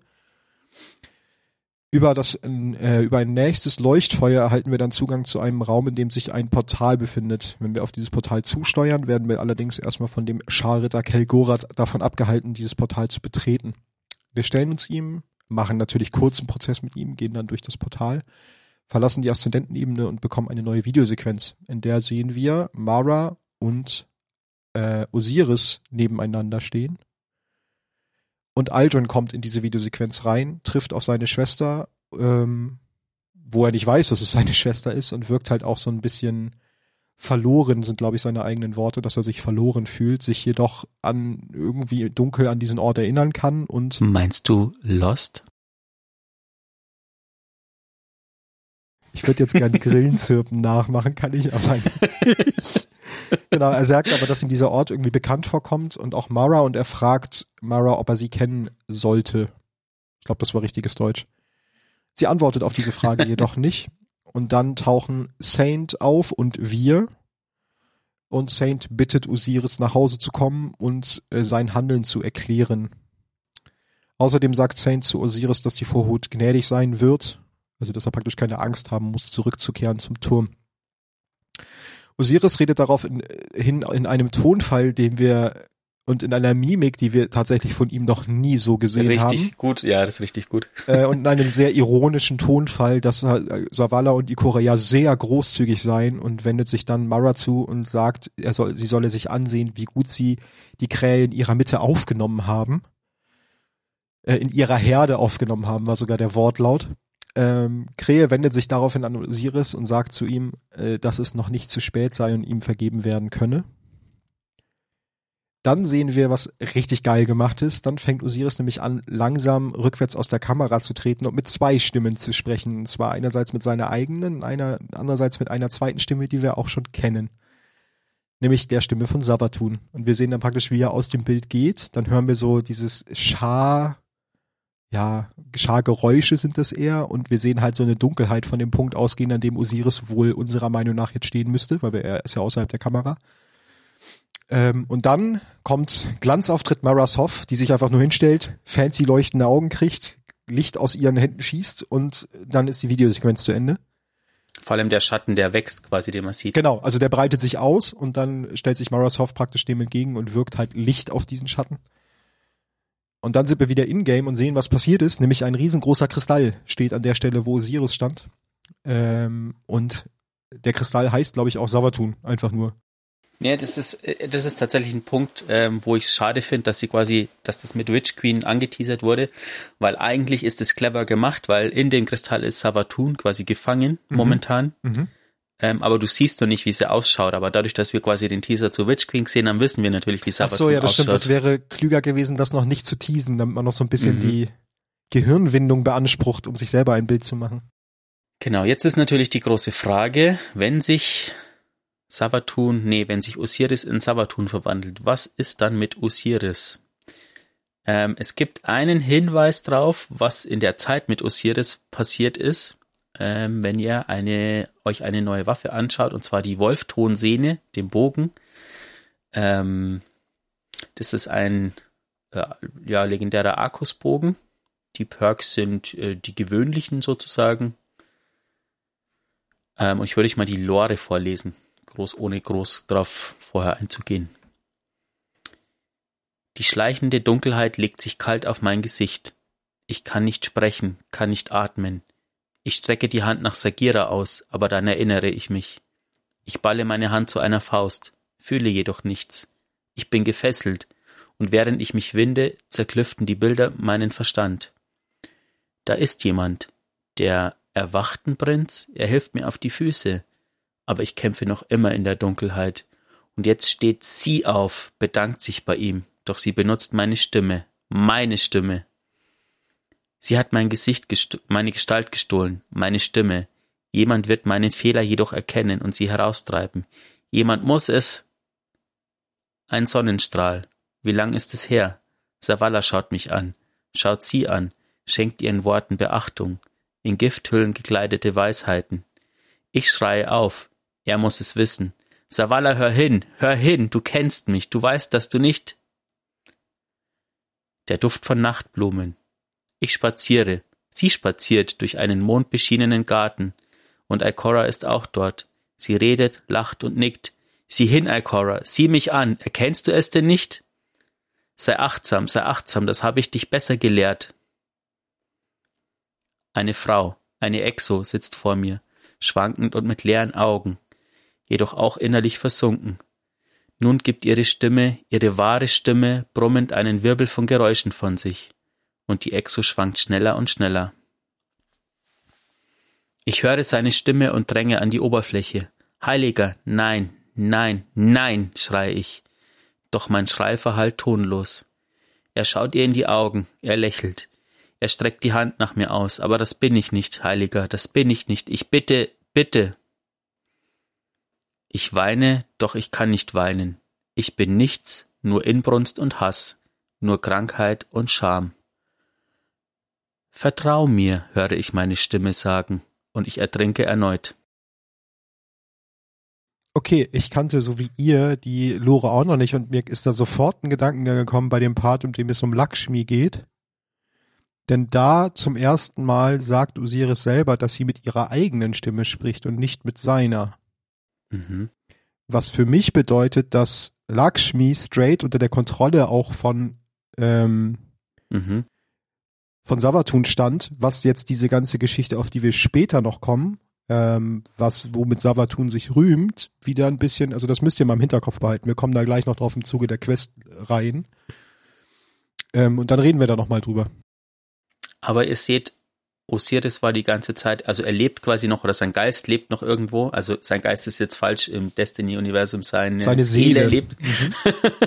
Über das, äh, über ein nächstes Leuchtfeuer erhalten wir dann Zugang zu einem Raum, in dem sich ein Portal befindet. Wenn wir auf dieses Portal zusteuern, werden wir allerdings erstmal von dem Scharritter Kelgorath davon abgehalten, dieses Portal zu betreten. Wir stellen uns ihm, machen natürlich kurzen Prozess mit ihm, gehen dann durch das Portal, verlassen die Aszendentenebene und bekommen eine neue Videosequenz, in der sehen wir Mara und äh, Osiris nebeneinander stehen und Aldrin kommt in diese Videosequenz rein, trifft auf seine Schwester, ähm, wo er nicht weiß, dass es seine <laughs> Schwester ist und wirkt halt auch so ein bisschen verloren, sind glaube ich seine eigenen Worte, dass er sich verloren fühlt, sich jedoch an irgendwie dunkel an diesen Ort erinnern kann und Meinst du Lost? Ich würde jetzt gerne Grillenzirpen nachmachen, kann ich aber nicht. <laughs> genau, er sagt aber, dass ihm dieser Ort irgendwie bekannt vorkommt und auch Mara und er fragt Mara, ob er sie kennen sollte. Ich glaube, das war richtiges Deutsch. Sie antwortet auf diese Frage <laughs> jedoch nicht. Und dann tauchen Saint auf und wir. Und Saint bittet Osiris nach Hause zu kommen und äh, sein Handeln zu erklären. Außerdem sagt Saint zu Osiris, dass die Vorhut gnädig sein wird. Also, dass er praktisch keine Angst haben muss, zurückzukehren zum Turm. Osiris redet darauf in, hin in einem Tonfall, den wir und in einer Mimik, die wir tatsächlich von ihm noch nie so gesehen richtig haben. Richtig gut, ja, das ist richtig gut. Äh, und in <laughs> einem sehr ironischen Tonfall, dass äh, Savala und Ikora ja sehr großzügig seien und wendet sich dann Mara zu und sagt, er soll, sie solle sich ansehen, wie gut sie die Krähe in ihrer Mitte aufgenommen haben. Äh, in ihrer Herde aufgenommen haben, war sogar der Wortlaut. Ähm, Krähe wendet sich daraufhin an Osiris und sagt zu ihm, äh, dass es noch nicht zu spät sei und ihm vergeben werden könne. Dann sehen wir, was richtig geil gemacht ist. Dann fängt Osiris nämlich an, langsam rückwärts aus der Kamera zu treten und mit zwei Stimmen zu sprechen. Und zwar einerseits mit seiner eigenen, einer, andererseits mit einer zweiten Stimme, die wir auch schon kennen. Nämlich der Stimme von Sabatun. Und wir sehen dann praktisch, wie er aus dem Bild geht. Dann hören wir so dieses Schar, ja, Schargeräusche sind das eher und wir sehen halt so eine Dunkelheit von dem Punkt ausgehen, an dem Osiris wohl unserer Meinung nach jetzt stehen müsste, weil wir, er ist ja außerhalb der Kamera. Ähm, und dann kommt Glanzauftritt Mara Soff, die sich einfach nur hinstellt, fancy leuchtende Augen kriegt, Licht aus ihren Händen schießt und dann ist die Videosequenz zu Ende. Vor allem der Schatten, der wächst quasi, den man sieht. Genau, also der breitet sich aus und dann stellt sich Mara Soff praktisch dem entgegen und wirkt halt Licht auf diesen Schatten. Und dann sind wir wieder in-game und sehen, was passiert ist. Nämlich ein riesengroßer Kristall steht an der Stelle, wo Osiris stand. Ähm, und der Kristall heißt, glaube ich, auch Savatun, einfach nur. Ja, das ist, äh, das ist tatsächlich ein Punkt, ähm, wo ich es schade finde, dass sie quasi, dass das mit Witch Queen angeteasert wurde, weil eigentlich ist es clever gemacht, weil in dem Kristall ist Savatun quasi gefangen mhm. momentan. Mhm. Ähm, aber du siehst noch nicht, wie sie ausschaut. Aber dadurch, dass wir quasi den Teaser zu Witch King sehen, dann wissen wir natürlich, wie Sabaton ausschaut. Ach so, ja, das ausschaut. stimmt. Das wäre klüger gewesen, das noch nicht zu teasen, damit man noch so ein bisschen mhm. die Gehirnwindung beansprucht, um sich selber ein Bild zu machen. Genau, jetzt ist natürlich die große Frage, wenn sich Savatun, nee, wenn sich Osiris in Savatun verwandelt, was ist dann mit Osiris? Ähm, es gibt einen Hinweis drauf, was in der Zeit mit Osiris passiert ist ähm, wenn ihr eine, euch eine neue Waffe anschaut, und zwar die Wolftonsehne, den Bogen. Ähm, das ist ein äh, ja, legendärer Arkusbogen. Die Perks sind äh, die gewöhnlichen sozusagen. Ähm, und ich würde euch mal die Lore vorlesen, groß ohne groß drauf vorher einzugehen. Die schleichende Dunkelheit legt sich kalt auf mein Gesicht. Ich kann nicht sprechen, kann nicht atmen. Ich strecke die Hand nach Sagira aus, aber dann erinnere ich mich. Ich balle meine Hand zu einer Faust, fühle jedoch nichts. Ich bin gefesselt, und während ich mich winde, zerklüften die Bilder meinen Verstand. Da ist jemand, der erwachten Prinz, er hilft mir auf die Füße, aber ich kämpfe noch immer in der Dunkelheit. Und jetzt steht sie auf, bedankt sich bei ihm, doch sie benutzt meine Stimme, meine Stimme. Sie hat mein Gesicht, meine Gestalt gestohlen, meine Stimme. Jemand wird meinen Fehler jedoch erkennen und sie heraustreiben. Jemand muss es. Ein Sonnenstrahl. Wie lang ist es her? Savala schaut mich an, schaut sie an, schenkt ihren Worten Beachtung, in Gifthüllen gekleidete Weisheiten. Ich schreie auf, er muss es wissen. Savala, hör hin, hör hin, du kennst mich, du weißt, dass du nicht. Der Duft von Nachtblumen. Ich spaziere, sie spaziert durch einen mondbeschienenen Garten, und Ikora ist auch dort. Sie redet, lacht und nickt. Sieh hin, Ikora, sieh mich an, erkennst du es denn nicht? Sei achtsam, sei achtsam, das habe ich dich besser gelehrt. Eine Frau, eine Exo, sitzt vor mir, schwankend und mit leeren Augen, jedoch auch innerlich versunken. Nun gibt ihre Stimme, ihre wahre Stimme, brummend einen Wirbel von Geräuschen von sich, und die Exo schwankt schneller und schneller. Ich höre seine Stimme und dränge an die Oberfläche. Heiliger, nein, nein, nein, schreie ich. Doch mein Schrei verhallt tonlos. Er schaut ihr in die Augen, er lächelt. Er streckt die Hand nach mir aus, aber das bin ich nicht, Heiliger, das bin ich nicht. Ich bitte, bitte. Ich weine, doch ich kann nicht weinen. Ich bin nichts, nur Inbrunst und Hass, nur Krankheit und Scham. Vertrau mir, höre ich meine Stimme sagen, und ich ertrinke erneut. Okay, ich kannte so wie ihr die Lore auch noch nicht und mir ist da sofort ein Gedankengang gekommen bei dem Part, in dem es um Lakshmi geht. Denn da zum ersten Mal sagt Osiris selber, dass sie mit ihrer eigenen Stimme spricht und nicht mit seiner. Mhm. Was für mich bedeutet, dass Lakshmi straight unter der Kontrolle auch von ähm, mhm. Von Savatun stand, was jetzt diese ganze Geschichte, auf die wir später noch kommen, ähm, was womit Savatun sich rühmt, wieder ein bisschen, also das müsst ihr mal im Hinterkopf behalten. Wir kommen da gleich noch drauf im Zuge der Quest rein. Ähm, und dann reden wir da noch mal drüber. Aber ihr seht, Osiris war die ganze Zeit, also er lebt quasi noch oder sein Geist lebt noch irgendwo. Also sein Geist ist jetzt falsch im Destiny-Universum, seine, seine Seele. Seele lebt. Mhm.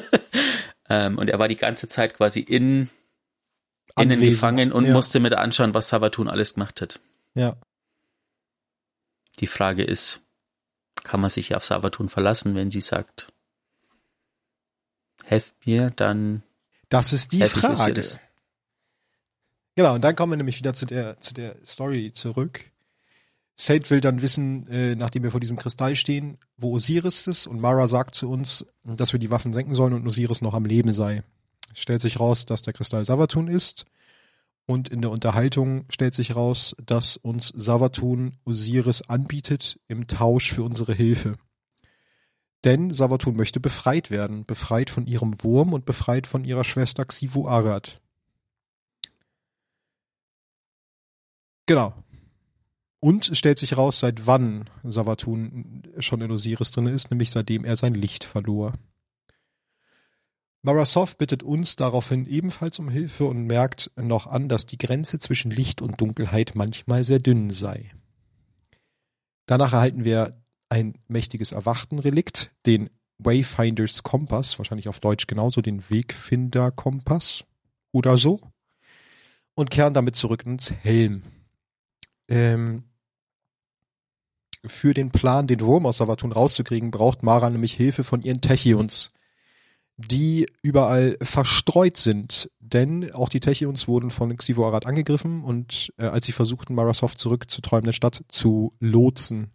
<laughs> ähm, und er war die ganze Zeit quasi in, innen gefangen und ja. musste mit anschauen, was Savatun alles gemacht hat. Ja. Die Frage ist, kann man sich auf Savatun verlassen, wenn sie sagt, helft mir, dann. Das ist die Frage. Genau, und dann kommen wir nämlich wieder zu der, zu der Story zurück. Sate will dann wissen, äh, nachdem wir vor diesem Kristall stehen, wo Osiris ist und Mara sagt zu uns, dass wir die Waffen senken sollen und Osiris noch am Leben sei. Stellt sich raus, dass der Kristall Savatun ist und in der Unterhaltung stellt sich raus, dass uns Savatun Osiris anbietet im Tausch für unsere Hilfe. Denn Savatun möchte befreit werden, befreit von ihrem Wurm und befreit von ihrer Schwester Xivu Arad. Genau. Und es stellt sich raus, seit wann Savatun schon in Osiris drin ist, nämlich seitdem er sein Licht verlor. Marasov bittet uns daraufhin ebenfalls um Hilfe und merkt noch an, dass die Grenze zwischen Licht und Dunkelheit manchmal sehr dünn sei. Danach erhalten wir ein mächtiges Erwachtenrelikt, den Wayfinders Kompass, wahrscheinlich auf Deutsch genauso den Wegfinder Kompass oder so, und kehren damit zurück ins Helm ähm, für den Plan, den Wurm aus Savatun rauszukriegen, braucht Mara nämlich Hilfe von ihren Techions, die überall verstreut sind. Denn auch die Techions wurden von Xivo Arad angegriffen und äh, als sie versuchten, Marasov zurück zur träumenden Stadt zu lotsen.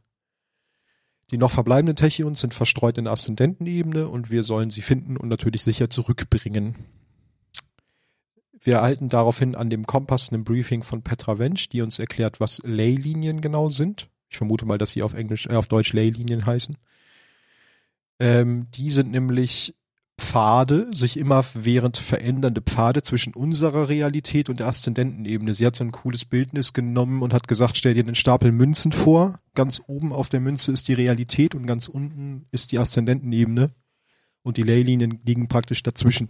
Die noch verbleibenden Techions sind verstreut in der Aszendentenebene und wir sollen sie finden und natürlich sicher zurückbringen. Wir erhalten daraufhin an dem Kompass einen Briefing von Petra Wensch, die uns erklärt, was Leylinien genau sind. Ich vermute mal, dass sie auf Englisch, äh, auf Deutsch Leylinien heißen. Ähm, die sind nämlich Pfade, sich immer während verändernde Pfade zwischen unserer Realität und der Aszendentenebene. Sie hat so ein cooles Bildnis genommen und hat gesagt, stell dir einen Stapel Münzen vor. Ganz oben auf der Münze ist die Realität und ganz unten ist die Aszendentenebene. Und die Leylinien liegen praktisch dazwischen.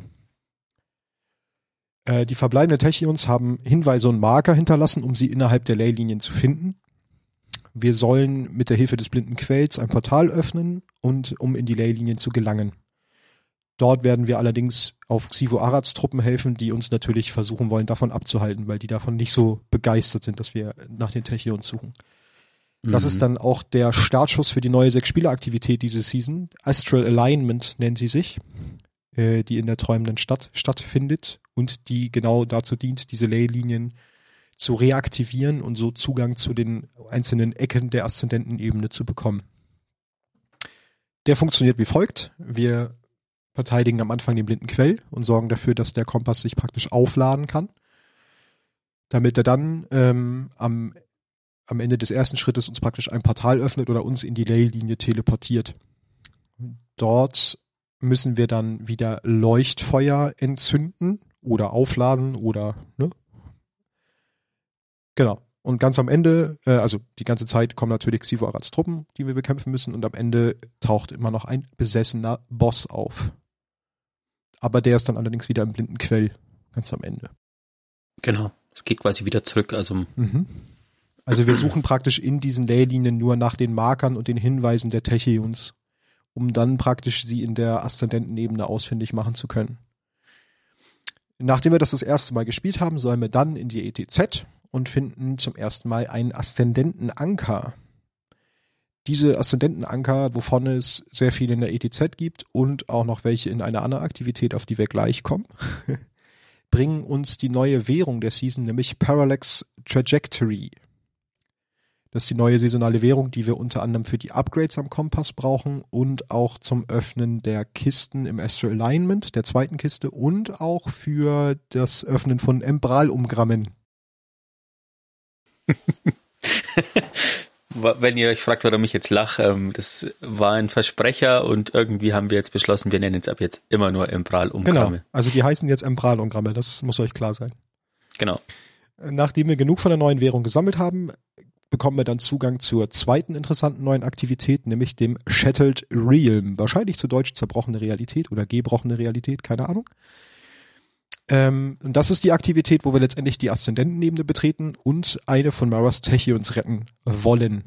Äh, die verbleibenden Techions haben Hinweise und Marker hinterlassen, um sie innerhalb der Leylinien zu finden. Wir sollen mit der Hilfe des blinden Quells ein Portal öffnen und um in die Leylinien zu gelangen. Dort werden wir allerdings auf Xivo Arads Truppen helfen, die uns natürlich versuchen wollen, davon abzuhalten, weil die davon nicht so begeistert sind, dass wir nach den Techions suchen. Mhm. Das ist dann auch der Startschuss für die neue Sechs-Spieler-Aktivität diese Season. Astral Alignment nennt sie sich äh, die in der träumenden Stadt stattfindet und die genau dazu dient, diese Leylinien zu reaktivieren und so Zugang zu den einzelnen Ecken der Aszendentenebene zu bekommen. Der funktioniert wie folgt. Wir verteidigen am Anfang den blinden Quell und sorgen dafür, dass der Kompass sich praktisch aufladen kann, damit er dann ähm, am, am Ende des ersten Schrittes uns praktisch ein Portal öffnet oder uns in die Leylinie teleportiert. Dort müssen wir dann wieder Leuchtfeuer entzünden oder aufladen oder ne, Genau. Und ganz am Ende, äh, also die ganze Zeit kommen natürlich Xivo Arats Truppen, die wir bekämpfen müssen, und am Ende taucht immer noch ein besessener Boss auf. Aber der ist dann allerdings wieder im blinden Quell, ganz am Ende. Genau. Es geht quasi wieder zurück, also. Mhm. Also wir suchen praktisch in diesen Leylinien nur nach den Markern und den Hinweisen der Techions, um dann praktisch sie in der Aszendentenebene ausfindig machen zu können. Nachdem wir das das erste Mal gespielt haben, sollen wir dann in die ETZ, und finden zum ersten Mal einen Aszendentenanker. Diese Aszendentenanker, wovon es sehr viele in der ETZ gibt und auch noch welche in einer anderen Aktivität, auf die wir gleich kommen, <laughs> bringen uns die neue Währung der Season, nämlich Parallax Trajectory. Das ist die neue saisonale Währung, die wir unter anderem für die Upgrades am Kompass brauchen und auch zum Öffnen der Kisten im Astral Alignment, der zweiten Kiste und auch für das Öffnen von Embral-Umgrammen, <laughs> Wenn ihr euch fragt, warum ich jetzt lache, ähm, das war ein Versprecher und irgendwie haben wir jetzt beschlossen, wir nennen es ab jetzt immer nur Embral-Umgramme. Genau, also die heißen jetzt Embral-Umgramme, das muss euch klar sein. Genau. Nachdem wir genug von der neuen Währung gesammelt haben, bekommen wir dann Zugang zur zweiten interessanten neuen Aktivität, nämlich dem Shattered Realm. Wahrscheinlich zu Deutsch zerbrochene Realität oder gebrochene Realität, keine Ahnung. Ähm, und das ist die Aktivität, wo wir letztendlich die Aszendentenebene betreten und eine von Maras Techions retten wollen.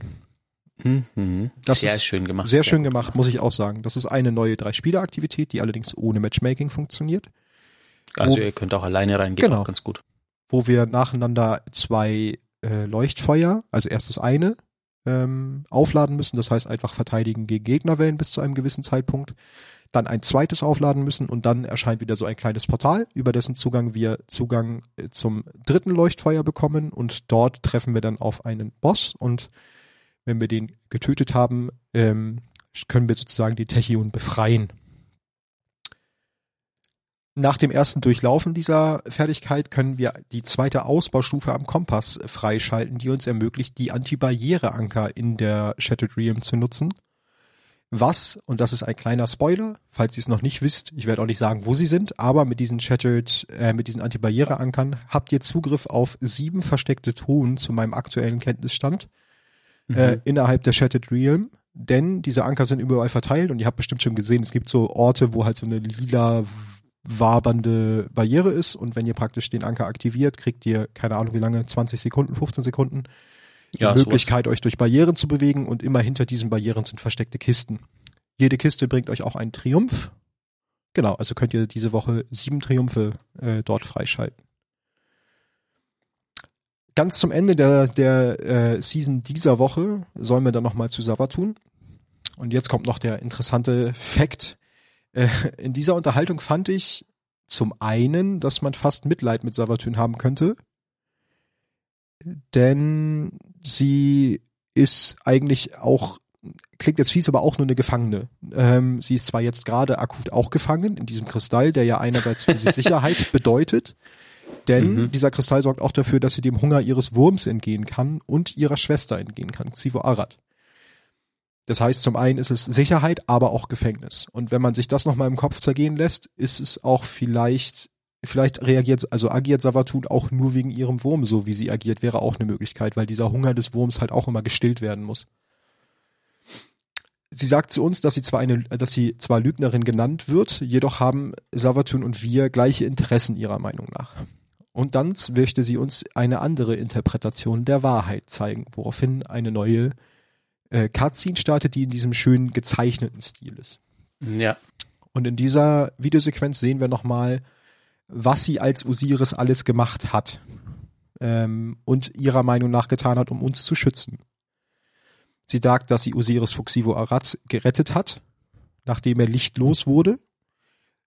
Mhm. Das sehr schön gemacht. Sehr, sehr schön gemacht, gemacht, muss ich auch sagen. Das ist eine neue Drei-Spieler-Aktivität, die allerdings ohne Matchmaking funktioniert. Also wo, ihr könnt auch alleine reingehen, genau, ganz gut. Wo wir nacheinander zwei äh, Leuchtfeuer, also erst das eine, ähm, aufladen müssen. Das heißt einfach verteidigen gegen Gegnerwellen bis zu einem gewissen Zeitpunkt dann ein zweites aufladen müssen und dann erscheint wieder so ein kleines Portal, über dessen Zugang wir Zugang äh, zum dritten Leuchtfeuer bekommen und dort treffen wir dann auf einen Boss und wenn wir den getötet haben, ähm, können wir sozusagen die Techion befreien. Nach dem ersten Durchlaufen dieser Fertigkeit können wir die zweite Ausbaustufe am Kompass freischalten, die uns ermöglicht, die Antibarriereanker in der Shattered Realm zu nutzen was, und das ist ein kleiner Spoiler, falls ihr es noch nicht wisst, ich werde auch nicht sagen, wo sie sind, aber mit diesen Shattered, äh, mit diesen Antibarriere-Ankern habt ihr Zugriff auf sieben versteckte Truhen zu meinem aktuellen Kenntnisstand mhm. äh, innerhalb der Shattered Realm. Denn diese Anker sind überall verteilt und ihr habt bestimmt schon gesehen, es gibt so Orte, wo halt so eine lila wabernde Barriere ist und wenn ihr praktisch den Anker aktiviert, kriegt ihr, keine Ahnung wie lange, 20 Sekunden, 15 Sekunden, die ja, Möglichkeit, sowas. euch durch Barrieren zu bewegen und immer hinter diesen Barrieren sind versteckte Kisten. Jede Kiste bringt euch auch einen Triumph. Genau, also könnt ihr diese Woche sieben Triumphe äh, dort freischalten. Ganz zum Ende der, der äh, Season dieser Woche sollen wir dann nochmal zu Savatun. Und jetzt kommt noch der interessante Fact. Äh, in dieser Unterhaltung fand ich zum einen, dass man fast Mitleid mit Savatun haben könnte, denn sie ist eigentlich auch, klingt jetzt fies, aber auch nur eine Gefangene. Ähm, sie ist zwar jetzt gerade akut auch gefangen in diesem Kristall, der ja einerseits für sie <laughs> Sicherheit bedeutet, denn mhm. dieser Kristall sorgt auch dafür, dass sie dem Hunger ihres Wurms entgehen kann und ihrer Schwester entgehen kann, Xivo Arad. Das heißt, zum einen ist es Sicherheit, aber auch Gefängnis. Und wenn man sich das nochmal im Kopf zergehen lässt, ist es auch vielleicht vielleicht reagiert, also agiert Savatun auch nur wegen ihrem Wurm so, wie sie agiert, wäre auch eine Möglichkeit, weil dieser Hunger des Wurms halt auch immer gestillt werden muss. Sie sagt zu uns, dass sie zwar eine, dass sie zwar Lügnerin genannt wird, jedoch haben Savatun und wir gleiche Interessen ihrer Meinung nach. Und dann möchte sie uns eine andere Interpretation der Wahrheit zeigen, woraufhin eine neue äh, Cutscene startet, die in diesem schönen gezeichneten Stil ist. Ja. Und in dieser Videosequenz sehen wir nochmal, was sie als Osiris alles gemacht hat ähm, und ihrer Meinung nach getan hat, um uns zu schützen. Sie sagt, dass sie Osiris Fuxivo Araz gerettet hat, nachdem er lichtlos wurde.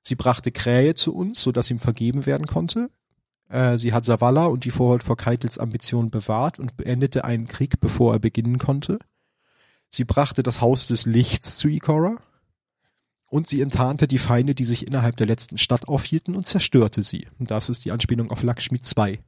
Sie brachte Krähe zu uns, so dass ihm vergeben werden konnte. Äh, sie hat Savala und die Vorhalt vor Keitels Ambitionen bewahrt und beendete einen Krieg, bevor er beginnen konnte. Sie brachte das Haus des Lichts zu Ikora. Und sie enttarnte die Feinde, die sich innerhalb der letzten Stadt aufhielten und zerstörte sie. Und das ist die Anspielung auf Lakshmi 2.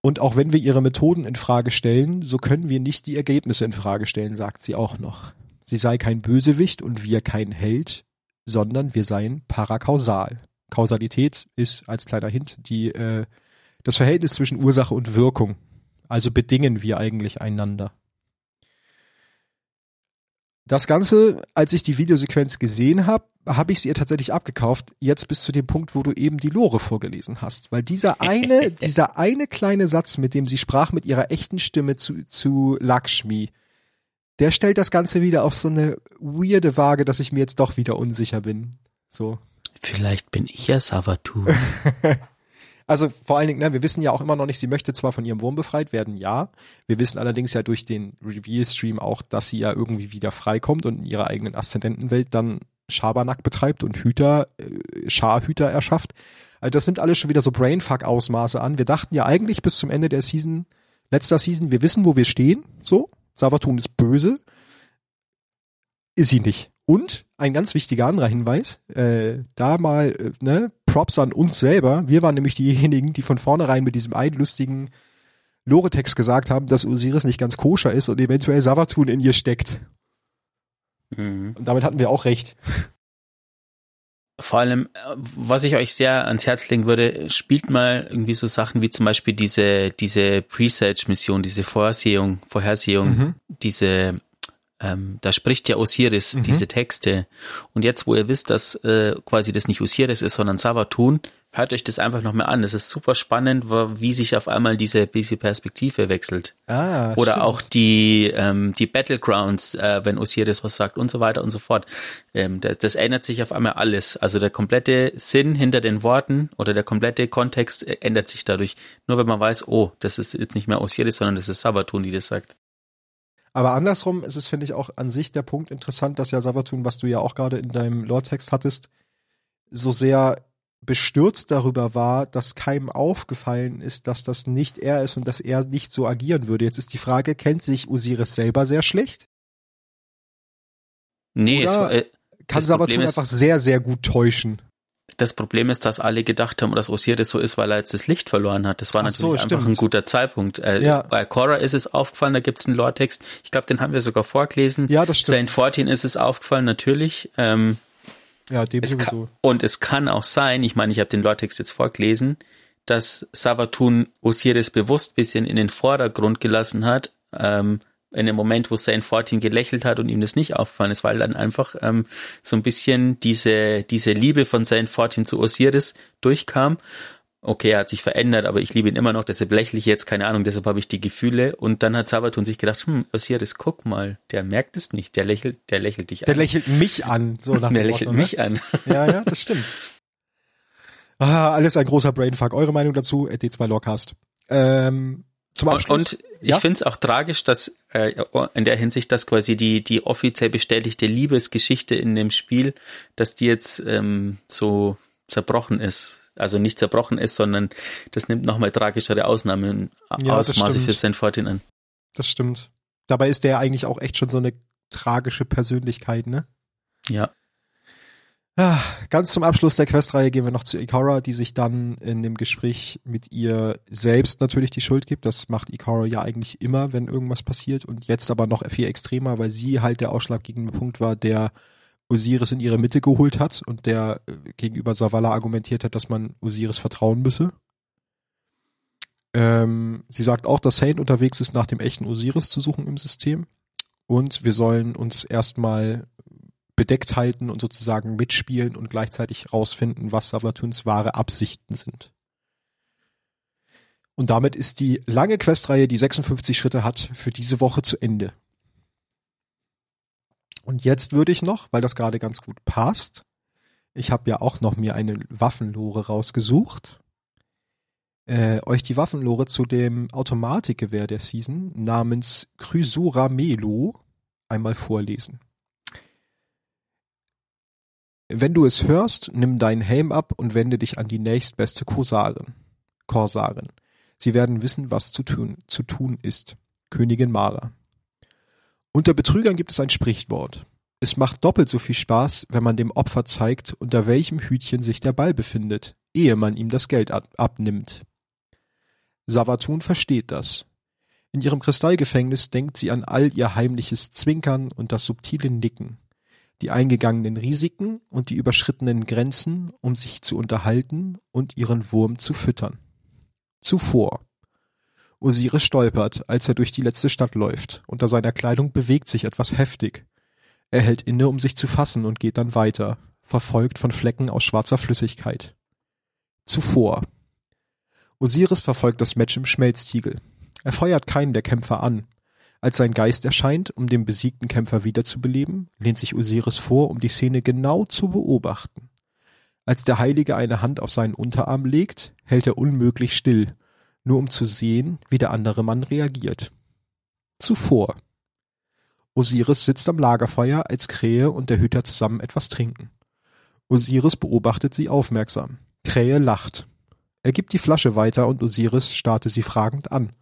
Und auch wenn wir ihre Methoden in Frage stellen, so können wir nicht die Ergebnisse in Frage stellen, sagt sie auch noch. Sie sei kein Bösewicht und wir kein Held, sondern wir seien parakausal. Kausalität ist als kleiner Hint die äh, das Verhältnis zwischen Ursache und Wirkung. Also bedingen wir eigentlich einander. Das Ganze, als ich die Videosequenz gesehen habe, habe ich sie ihr tatsächlich abgekauft, jetzt bis zu dem Punkt, wo du eben die Lore vorgelesen hast. Weil dieser <laughs> eine, dieser eine kleine Satz, mit dem sie sprach mit ihrer echten Stimme zu, zu Lakshmi, der stellt das Ganze wieder auf so eine weirde Waage, dass ich mir jetzt doch wieder unsicher bin. So. Vielleicht bin ich ja Savatu. <laughs> Also vor allen Dingen, ne, wir wissen ja auch immer noch nicht, sie möchte zwar von ihrem Wurm befreit werden, ja. Wir wissen allerdings ja durch den Reveal-Stream auch, dass sie ja irgendwie wieder freikommt und in ihrer eigenen Aszendentenwelt dann Schabernack betreibt und Hüter, äh, Scharhüter erschafft. Also das nimmt alles schon wieder so Brainfuck-Ausmaße an. Wir dachten ja eigentlich bis zum Ende der Season, letzter Season, wir wissen, wo wir stehen. So, Savatun ist böse. Ist sie nicht. Und ein ganz wichtiger anderer Hinweis, äh, da mal äh, ne, Props an uns selber. Wir waren nämlich diejenigen, die von vornherein mit diesem einen lustigen Lore-Text gesagt haben, dass Osiris nicht ganz koscher ist und eventuell Savatun in ihr steckt. Mhm. Und damit hatten wir auch recht. Vor allem, äh, was ich euch sehr ans Herz legen würde, spielt mal irgendwie so Sachen wie zum Beispiel diese, diese Presage-Mission, diese Vorsehung, Vorhersehung, mhm. diese ähm, da spricht ja Osiris mhm. diese Texte. Und jetzt, wo ihr wisst, dass äh, quasi das nicht Osiris ist, sondern Savatun, hört euch das einfach noch mal an. Es ist super spannend, wie sich auf einmal diese, diese Perspektive wechselt. Ah, Oder stimmt. auch die, ähm, die Battlegrounds, äh, wenn Osiris was sagt und so weiter und so fort. Ähm, das, das ändert sich auf einmal alles. Also der komplette Sinn hinter den Worten oder der komplette Kontext äh, ändert sich dadurch. Nur wenn man weiß, oh, das ist jetzt nicht mehr Osiris, sondern das ist Savatun, die das sagt. Aber andersrum ist es, finde ich, auch an sich der Punkt interessant, dass ja Savatun, was du ja auch gerade in deinem Lore-Text hattest, so sehr bestürzt darüber war, dass keinem aufgefallen ist, dass das nicht er ist und dass er nicht so agieren würde. Jetzt ist die Frage, kennt sich Osiris selber sehr schlecht? Nee, Oder es, äh, kann Savatun einfach sehr, sehr gut täuschen? Das Problem ist, dass alle gedacht haben, dass Osiris so ist, weil er jetzt das Licht verloren hat. Das war Ach natürlich so, einfach ein guter Zeitpunkt. Äh, ja. Bei Cora ist es aufgefallen, da gibt's einen Lore-Text. Ich glaube, den haben wir sogar vorgelesen. Ja, das stimmt. Saint 14 ist es aufgefallen, natürlich. Ähm, ja, dem es. Kann, und es kann auch sein, ich meine, ich habe den Lore-Text jetzt vorgelesen, dass Savatun Osiris bewusst bisschen in den Vordergrund gelassen hat, ähm, in dem Moment, wo Saint 14 gelächelt hat und ihm das nicht aufgefallen ist, weil dann einfach ähm, so ein bisschen diese, diese Liebe von Saint 14 zu Osiris durchkam. Okay, er hat sich verändert, aber ich liebe ihn immer noch, deshalb lächle ich jetzt, keine Ahnung, deshalb habe ich die Gefühle. Und dann hat Sabaton sich gedacht, hm, Osiris, guck mal, der merkt es nicht, der lächelt, der lächelt dich an. Der lächelt mich an, so nach <laughs> Der lächelt Motto, ne? mich an. Ja, ja, das stimmt. Ah, alles ein großer Brainfuck. Eure Meinung dazu? D2 Lorecast. Ähm, zum Abschluss. Und, und ja? ich finde es auch tragisch, dass äh, in der Hinsicht, dass quasi die die offiziell bestätigte Liebesgeschichte in dem Spiel, dass die jetzt ähm, so zerbrochen ist. Also nicht zerbrochen ist, sondern das nimmt nochmal tragischere Ausnahmen ja, Ausmaße für St. Fortin an. Das stimmt. Dabei ist der eigentlich auch echt schon so eine tragische Persönlichkeit, ne? Ja. Ah, ganz zum Abschluss der Questreihe gehen wir noch zu Ikara, die sich dann in dem Gespräch mit ihr selbst natürlich die Schuld gibt. Das macht Ikara ja eigentlich immer, wenn irgendwas passiert und jetzt aber noch viel extremer, weil sie halt der ausschlaggebende Punkt war, der Osiris in ihre Mitte geholt hat und der äh, gegenüber Savala argumentiert hat, dass man Osiris vertrauen müsse. Ähm, sie sagt auch, dass Saint unterwegs ist, nach dem echten Osiris zu suchen im System. Und wir sollen uns erstmal bedeckt halten und sozusagen mitspielen und gleichzeitig rausfinden, was Savatuns wahre Absichten sind. Und damit ist die lange Questreihe, die 56 Schritte hat, für diese Woche zu Ende. Und jetzt würde ich noch, weil das gerade ganz gut passt, ich habe ja auch noch mir eine Waffenlore rausgesucht, äh, euch die Waffenlore zu dem Automatikgewehr der Season namens Chrysura Melo einmal vorlesen. Wenn du es hörst, nimm deinen Helm ab und wende dich an die nächstbeste Korsarin. Korsarin. Sie werden wissen, was zu tun, zu tun ist. Königin Mara. Unter Betrügern gibt es ein Sprichwort. Es macht doppelt so viel Spaß, wenn man dem Opfer zeigt, unter welchem Hütchen sich der Ball befindet, ehe man ihm das Geld ab abnimmt. Savatun versteht das. In ihrem Kristallgefängnis denkt sie an all ihr heimliches Zwinkern und das subtile Nicken die eingegangenen Risiken und die überschrittenen Grenzen, um sich zu unterhalten und ihren Wurm zu füttern. Zuvor. Osiris stolpert, als er durch die letzte Stadt läuft. Unter seiner Kleidung bewegt sich etwas heftig. Er hält inne, um sich zu fassen und geht dann weiter, verfolgt von Flecken aus schwarzer Flüssigkeit. Zuvor. Osiris verfolgt das Match im Schmelztiegel. Er feuert keinen der Kämpfer an, als sein Geist erscheint, um den besiegten Kämpfer wiederzubeleben, lehnt sich Osiris vor, um die Szene genau zu beobachten. Als der Heilige eine Hand auf seinen Unterarm legt, hält er unmöglich still, nur um zu sehen, wie der andere Mann reagiert. Zuvor. Osiris sitzt am Lagerfeuer, als Krähe und der Hüter zusammen etwas trinken. Osiris beobachtet sie aufmerksam. Krähe lacht. Er gibt die Flasche weiter und Osiris starrte sie fragend an.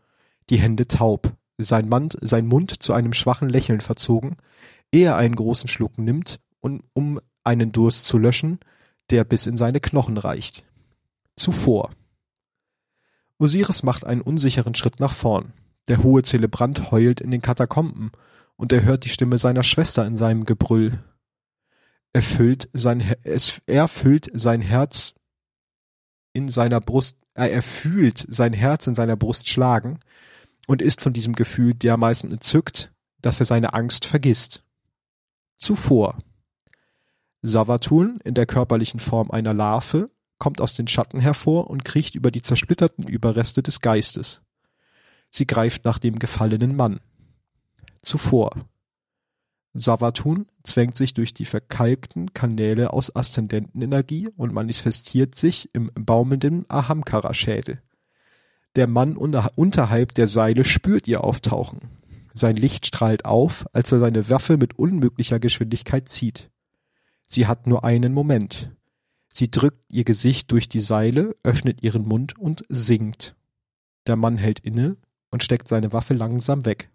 Die Hände taub, sein, Mund, sein Mund zu einem schwachen Lächeln verzogen, ehe er einen großen Schluck nimmt, und, um einen Durst zu löschen, der bis in seine Knochen reicht. Zuvor. Osiris macht einen unsicheren Schritt nach vorn. Der hohe Zelebrant heult in den Katakomben, und er hört die Stimme seiner Schwester in seinem Gebrüll. Er füllt sein, es, er füllt sein Herz in seiner Brust, äh, er fühlt sein Herz in seiner Brust schlagen, und ist von diesem Gefühl dermaßen entzückt, dass er seine Angst vergisst. Zuvor. Savatun in der körperlichen Form einer Larve kommt aus den Schatten hervor und kriecht über die zersplitterten Überreste des Geistes. Sie greift nach dem gefallenen Mann. Zuvor. Savatun zwängt sich durch die verkalkten Kanäle aus Aszendentenenergie und manifestiert sich im baumelnden Ahamkara-Schädel. Der Mann unterhalb der Seile spürt ihr Auftauchen. Sein Licht strahlt auf, als er seine Waffe mit unmöglicher Geschwindigkeit zieht. Sie hat nur einen Moment. Sie drückt ihr Gesicht durch die Seile, öffnet ihren Mund und singt. Der Mann hält inne und steckt seine Waffe langsam weg.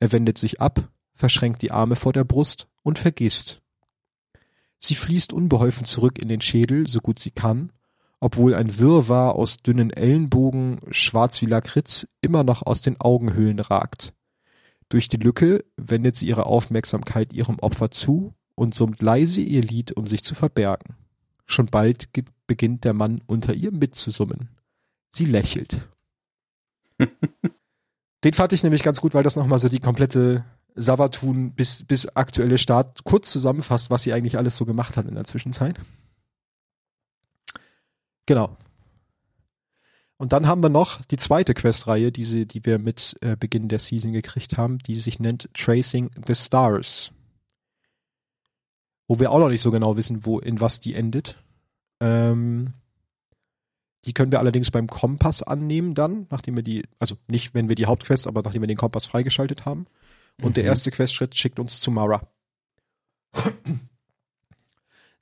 Er wendet sich ab, verschränkt die Arme vor der Brust und vergisst. Sie fließt unbeholfen zurück in den Schädel, so gut sie kann, obwohl ein Wirrwarr aus dünnen Ellenbogen, schwarz wie Lakritz, immer noch aus den Augenhöhlen ragt. Durch die Lücke wendet sie ihre Aufmerksamkeit ihrem Opfer zu und summt leise ihr Lied, um sich zu verbergen. Schon bald beginnt der Mann unter ihr mitzusummen. Sie lächelt. <laughs> Den fand ich nämlich ganz gut, weil das nochmal so die komplette Savatun bis, bis aktuelle Start kurz zusammenfasst, was sie eigentlich alles so gemacht hat in der Zwischenzeit. Genau. Und dann haben wir noch die zweite Questreihe, diese, die wir mit äh, Beginn der Season gekriegt haben, die sich nennt Tracing the Stars. Wo wir auch noch nicht so genau wissen, wo, in was die endet. Ähm, die können wir allerdings beim Kompass annehmen dann, nachdem wir die, also nicht, wenn wir die Hauptquest, aber nachdem wir den Kompass freigeschaltet haben. Und mhm. der erste Questschritt schickt uns zu Mara. <clears throat>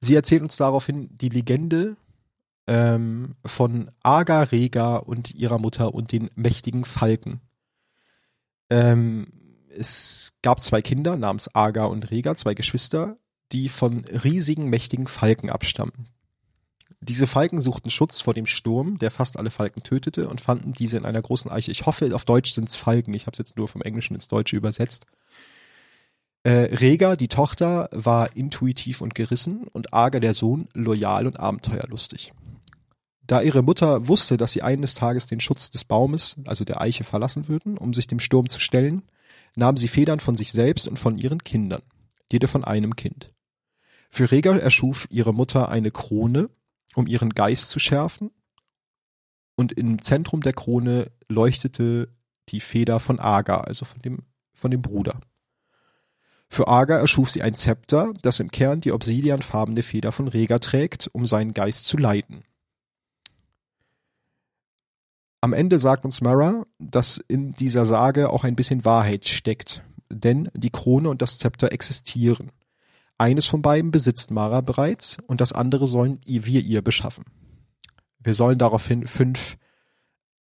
Sie erzählt uns daraufhin die Legende ähm, von Aga Rega und ihrer Mutter und den mächtigen Falken. Ähm, es gab zwei Kinder namens Aga und Rega, zwei Geschwister, die von riesigen, mächtigen Falken abstammen. Diese Falken suchten Schutz vor dem Sturm, der fast alle Falken tötete, und fanden diese in einer großen Eiche. Ich hoffe, auf Deutsch sind es Falken. Ich habe es jetzt nur vom Englischen ins Deutsche übersetzt. Äh, Rega, die Tochter, war intuitiv und gerissen und Aga, der Sohn, loyal und abenteuerlustig. Da ihre Mutter wusste, dass sie eines Tages den Schutz des Baumes, also der Eiche, verlassen würden, um sich dem Sturm zu stellen, nahm sie Federn von sich selbst und von ihren Kindern, jede von einem Kind. Für Rega erschuf ihre Mutter eine Krone, um ihren Geist zu schärfen, und im Zentrum der Krone leuchtete die Feder von Aga, also von dem, von dem Bruder. Für Aga erschuf sie ein Zepter, das im Kern die obsidianfarbene Feder von Rega trägt, um seinen Geist zu leiten. Am Ende sagt uns Mara, dass in dieser Sage auch ein bisschen Wahrheit steckt, denn die Krone und das Zepter existieren. Eines von beiden besitzt Mara bereits und das andere sollen wir ihr beschaffen. Wir sollen daraufhin fünf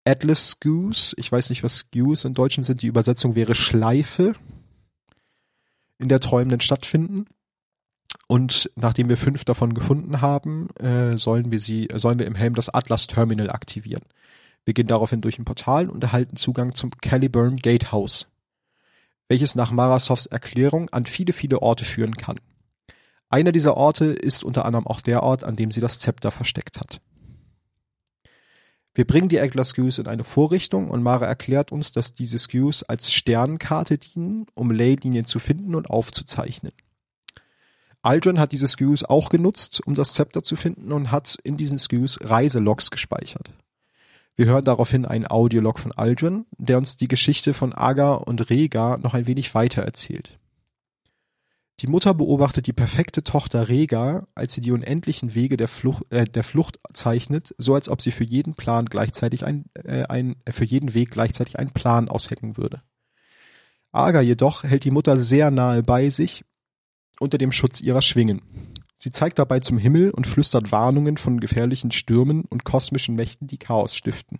Atlas Skews, ich weiß nicht, was Skews in Deutschen sind, die Übersetzung wäre Schleife, in der träumenden stattfinden. Und nachdem wir fünf davon gefunden haben, äh, sollen wir sie, sollen wir im Helm das Atlas Terminal aktivieren. Wir gehen daraufhin durch ein Portal und erhalten Zugang zum Caliburn Gatehouse, welches nach Marasovs Erklärung an viele, viele Orte führen kann. Einer dieser Orte ist unter anderem auch der Ort, an dem sie das Zepter versteckt hat. Wir bringen die Egler Skews in eine Vorrichtung und Mara erklärt uns, dass diese Skews als Sternkarte dienen, um Leylinien zu finden und aufzuzeichnen. Aldrin hat diese Skews auch genutzt, um das Zepter zu finden und hat in diesen Skews Reiselogs gespeichert. Wir hören daraufhin einen Audiolog von Aldrin, der uns die Geschichte von Aga und Rega noch ein wenig weiter erzählt. Die Mutter beobachtet die perfekte Tochter Rega, als sie die unendlichen Wege der Flucht, äh, der Flucht zeichnet, so als ob sie für jeden Plan gleichzeitig ein, äh, ein äh, für jeden Weg gleichzeitig einen Plan aushecken würde. Aga jedoch hält die Mutter sehr nahe bei sich, unter dem Schutz ihrer Schwingen. Sie zeigt dabei zum Himmel und flüstert Warnungen von gefährlichen Stürmen und kosmischen Mächten, die Chaos stiften.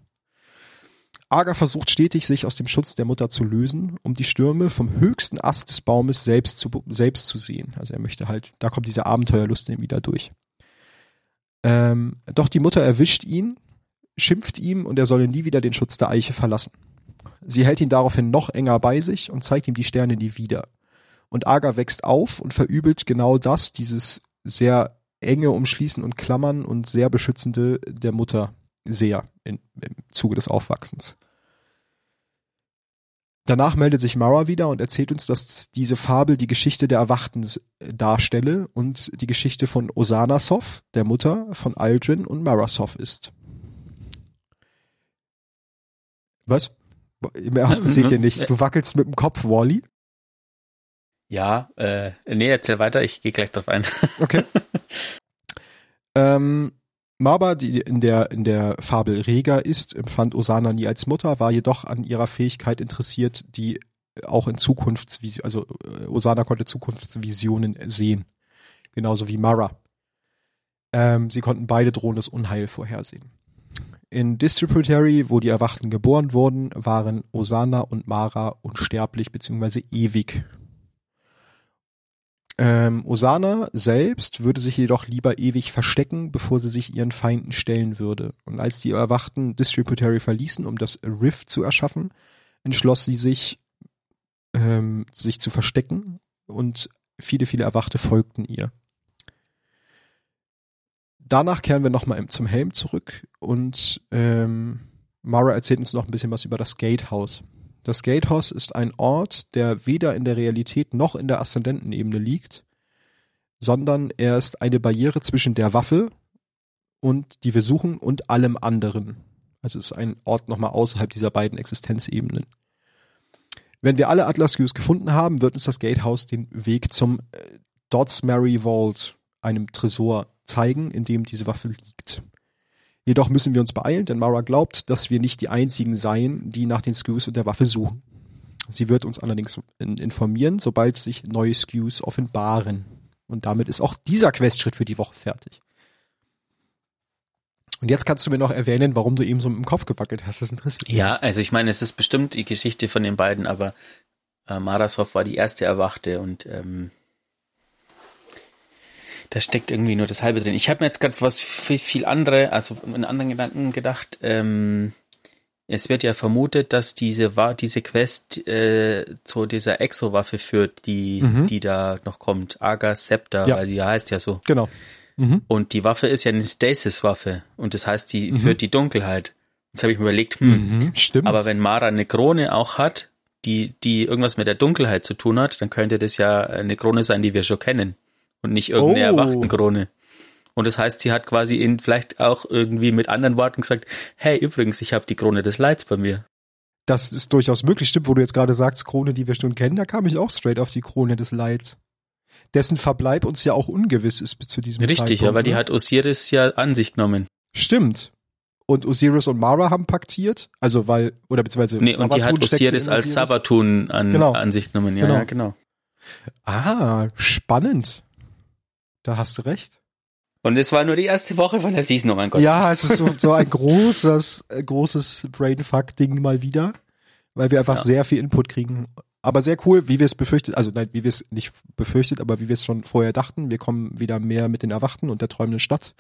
Aga versucht stetig, sich aus dem Schutz der Mutter zu lösen, um die Stürme vom höchsten Ast des Baumes selbst zu, selbst zu sehen. Also er möchte halt, da kommt diese Abenteuerlust ihm wieder durch. Ähm, doch die Mutter erwischt ihn, schimpft ihm und er solle nie wieder den Schutz der Eiche verlassen. Sie hält ihn daraufhin noch enger bei sich und zeigt ihm die Sterne nie wieder. Und Aga wächst auf und verübelt genau das, dieses sehr enge Umschließen und Klammern und sehr beschützende der Mutter sehr in, im Zuge des Aufwachsens. Danach meldet sich Mara wieder und erzählt uns, dass diese Fabel die Geschichte der Erwachten darstelle und die Geschichte von Osana Sov, der Mutter von Aldrin und Marasov ist. Was? Das seht ihr nicht. Du wackelst mit dem Kopf, Wally. Ja, äh, nee, erzähl weiter, ich gehe gleich drauf ein. <laughs> Okay. ähm, Maba, die in der, in der Fabel Rega ist, empfand Osana nie als Mutter, war jedoch an ihrer Fähigkeit interessiert, die auch in Zukunftsvisionen, also äh, Osana konnte Zukunftsvisionen sehen. Genauso wie Mara. Ähm, sie konnten beide drohendes Unheil vorhersehen. In Distributary, wo die Erwachten geboren wurden, waren Osana und Mara unsterblich bzw. ewig ähm, Osana selbst würde sich jedoch lieber ewig verstecken, bevor sie sich ihren Feinden stellen würde. Und als die Erwachten Distributary verließen, um das Rift zu erschaffen, entschloss sie sich, ähm, sich zu verstecken und viele, viele Erwachte folgten ihr. Danach kehren wir nochmal zum Helm zurück und ähm, Mara erzählt uns noch ein bisschen was über das Gatehouse. Das Gatehouse ist ein Ort, der weder in der Realität noch in der Aszendentenebene liegt, sondern er ist eine Barriere zwischen der Waffe und die wir suchen und allem anderen. Also es ist ein Ort nochmal außerhalb dieser beiden Existenzebenen. Wenn wir alle Atlas Views gefunden haben, wird uns das Gatehouse den Weg zum äh, Dodsmary Vault, einem Tresor, zeigen, in dem diese Waffe liegt. Jedoch müssen wir uns beeilen, denn Mara glaubt, dass wir nicht die einzigen seien, die nach den Skews und der Waffe suchen. Sie wird uns allerdings informieren, sobald sich neue Skews offenbaren. Und damit ist auch dieser Questschritt für die Woche fertig. Und jetzt kannst du mir noch erwähnen, warum du eben so im Kopf gewackelt hast. Das interessiert mich. Ja, also ich meine, es ist bestimmt die Geschichte von den beiden, aber äh, Marasov war die erste Erwachte und ähm, da steckt irgendwie nur das halbe drin. Ich habe mir jetzt gerade was viel, viel andere, also in anderen Gedanken gedacht. Ähm, es wird ja vermutet, dass diese diese Quest äh, zu dieser Exo-Waffe führt, die mhm. die da noch kommt, Aga Scepter, ja. weil die heißt ja so. Genau. Mhm. Und die Waffe ist ja eine Stasis-Waffe und das heißt, die mhm. führt die Dunkelheit. Jetzt habe ich mir überlegt, hm, mhm, stimmt. aber wenn Mara eine Krone auch hat, die die irgendwas mit der Dunkelheit zu tun hat, dann könnte das ja eine Krone sein, die wir schon kennen und nicht irgendeine oh. Erwachtenkrone. Und das heißt, sie hat quasi in vielleicht auch irgendwie mit anderen Worten gesagt, hey, übrigens, ich habe die Krone des Leids bei mir. Das ist durchaus möglich, stimmt, wo du jetzt gerade sagst, Krone, die wir schon kennen, da kam ich auch straight auf die Krone des Leids. Dessen Verbleib uns ja auch ungewiss ist bis zu diesem Richtig, Zeitpunkt. Richtig, aber die ne? hat Osiris ja an sich genommen. Stimmt. Und Osiris und Mara haben paktiert, also weil, oder beziehungsweise. Nee, und die hat Osiris als Sabatun an, genau. an sich genommen, ja, genau. ja, genau. Ah, spannend. Da hast du recht. Und es war nur die erste Woche von der Season, oh mein Gott. Ja, es ist so, so ein großes, äh, großes Brainfuck-Ding mal wieder, weil wir einfach Ja. sehr viel Input kriegen. Aber sehr cool, wie wir es befürchtet, also nein, wie wir es nicht befürchtet, aber wie wir es schon vorher dachten. Wir kommen wieder mehr mit den Erwachten und der träumenden Stadt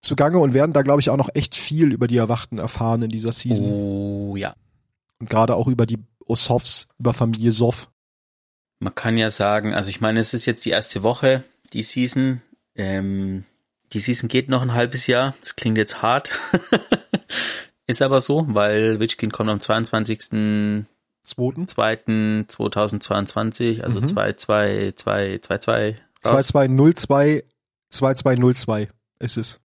zugange und werden da, glaube ich, auch noch echt viel über die Erwachten erfahren in dieser Season. Oh ja. Und gerade auch über die Osovs, über Familie Sov. Man kann ja sagen, also ich meine, es ist jetzt die erste Woche, die Season. Ähm, die Season geht noch ein halbes Jahr. Das klingt jetzt hart. <laughs> ist aber so, weil Witch Queen kommt am 22. Zweiten. 2.2022, also Mhm. 22222 raus. 2202, 2202 ist es.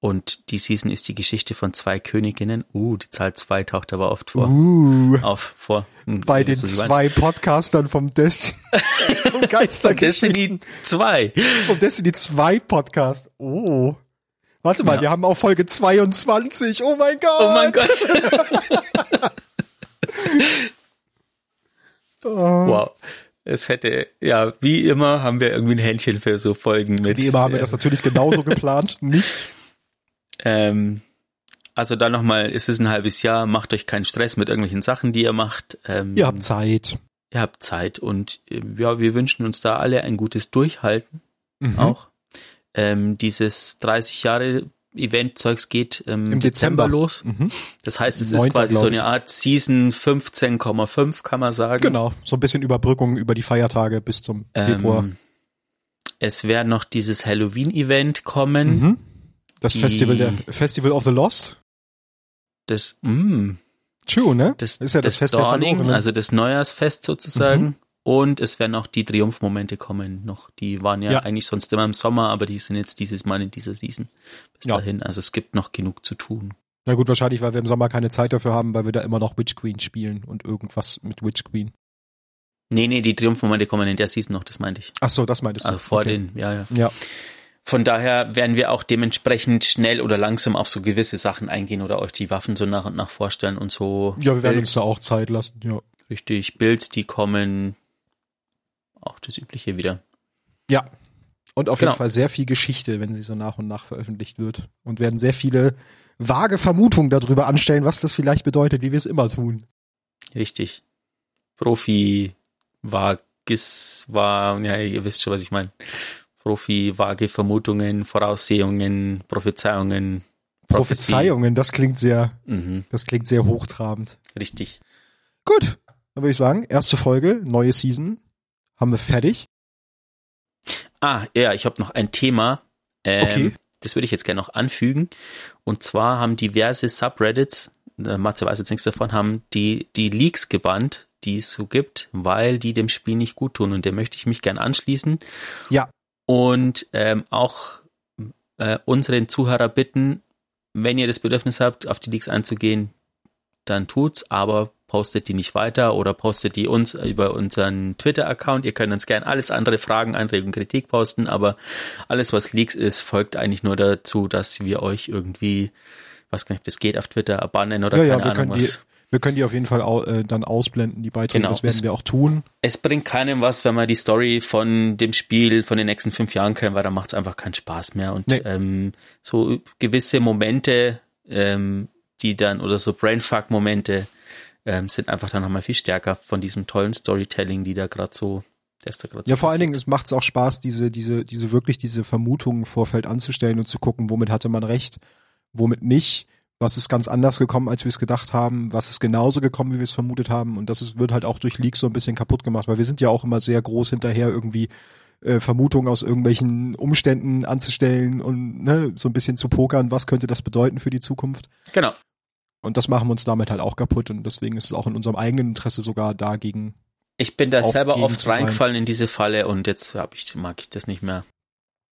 Und die Season ist die Geschichte von zwei Königinnen. Uh, die Zahl 2 taucht aber oft vor. Uh. Auf, vor. Hm, bei den zwei Podcastern vom Destiny <laughs> vom Geistergeschichten Destiny 2. vom Destiny 2 Podcast. Oh. Warte mal, Ja. wir haben auch Folge 22. Oh mein Gott. Oh mein Gott. <laughs> Oh. Wow. Es hätte, ja, wie immer haben wir irgendwie ein Händchen für so Folgen mit. Wie immer haben wir das natürlich genauso geplant. Nicht. Ähm, also dann nochmal, es ist ein halbes Jahr, macht euch keinen Stress mit irgendwelchen Sachen, die ihr macht. Ähm, Ihr habt Zeit. ihr habt Zeit und äh, ja, wir wünschen uns da alle ein gutes Durchhalten Mhm. auch. Ähm, dieses 30 Jahre Event-Zeugs geht ähm, Im Dezember, Dezember. los. Mhm. Das heißt, es ist Neunter, quasi so eine. Art Season 15,5, kann man sagen. Genau. So ein bisschen Überbrückung über die Feiertage bis zum Februar. Ähm, es wird noch dieses Halloween-Event kommen. Mhm. Das die- Festival der Festival of the Lost. Das, mh, True, ne? das, Ist ja das das Fest der Dawning, Verlorenen. also das Neujahrsfest sozusagen. Mhm. Und es werden auch die Triumphmomente kommen noch. Die waren ja, Ja. eigentlich sonst immer im Sommer, aber die sind jetzt dieses Mal in dieser Season bis Ja. dahin. Also es gibt noch genug zu tun. Na gut, wahrscheinlich, weil wir im Sommer keine Zeit dafür haben, weil wir da immer noch Witch Queen spielen und irgendwas mit Witch Queen. Nee, nee, die Triumphmomente kommen in der Season noch, das meinte ich. Ach so, das meintest du. Also vor okay. den, ja, ja. Ja. Von daher werden wir auch dementsprechend schnell oder langsam auf so gewisse Sachen eingehen oder euch die Waffen so nach und nach vorstellen und so. Ja, wir werden Builds, uns da auch Zeit lassen, ja. Richtig, Builds, die kommen. Auch das Übliche wieder. Ja. Und auf Genau. jeden Fall sehr viel Geschichte, wenn sie so nach und nach veröffentlicht wird. Und werden sehr viele vage Vermutungen darüber anstellen, was das vielleicht bedeutet, wie wir es immer tun. Richtig. Profi, Vagis, war, ja, ihr wisst schon, was ich meine. Profi, vage Vermutungen, Voraussehungen, Prophezeiungen. Prophezeiungen, das klingt sehr, Mhm, das klingt sehr hochtrabend. richtig. Gut, dann würde ich sagen, erste Folge, neue Season, haben wir fertig. Ah, ja, ich habe noch ein Thema. Ähm, Okay. Das würde ich jetzt gerne noch anfügen. Und zwar haben diverse Subreddits, äh, Matze weiß jetzt nichts davon, haben die, die Leaks gebannt, die es so gibt, weil die dem Spiel nicht gut tun. Und dem möchte ich mich gern anschließen. Ja. Und ähm, auch äh, unseren Zuhörer bitten, wenn ihr das Bedürfnis habt, auf die Leaks einzugehen, dann tut's, aber postet die nicht weiter oder postet die uns über unseren Twitter-Account. Ihr könnt uns gerne alles andere Fragen, Anregungen, Kritik posten, aber alles, was Leaks ist, folgt eigentlich nur dazu, dass wir euch irgendwie, was kann ich, das geht auf Twitter, bannen oder Ja, ja, keine wir Ahnung was. Wir können die auf jeden Fall au, äh, dann ausblenden, die Beiträge. Genau. Das werden wir auch tun. Es bringt keinem was, wenn man die Story von dem Spiel von den nächsten fünf Jahren kennt, weil da macht es einfach keinen Spaß mehr. Und Nee. ähm, so gewisse Momente, ähm, die dann, oder so Brainfuck-Momente, ähm, sind einfach dann nochmal viel stärker von diesem tollen Storytelling, die da gerade so, der ist da gerade so Ja, vor allen. Dingen es macht es auch Spaß, diese, diese, diese wirklich diese Vermutungen im Vorfeld anzustellen und zu gucken, womit hatte man recht, womit nicht, was ist ganz anders gekommen, als wir es gedacht haben, was ist genauso gekommen, wie wir es vermutet haben. Und das ist, wird halt auch durch Leaks so ein bisschen kaputt gemacht, weil wir sind ja auch immer sehr groß hinterher, irgendwie äh, Vermutungen aus irgendwelchen Umständen anzustellen und ne, so ein bisschen zu pokern, was könnte das bedeuten für die Zukunft. Genau. Und das machen wir uns damit halt auch kaputt und deswegen ist es auch in unserem eigenen Interesse sogar dagegen. Ich bin da selber oft reingefallen in diese Falle und jetzt hab ich, mag ich das nicht mehr.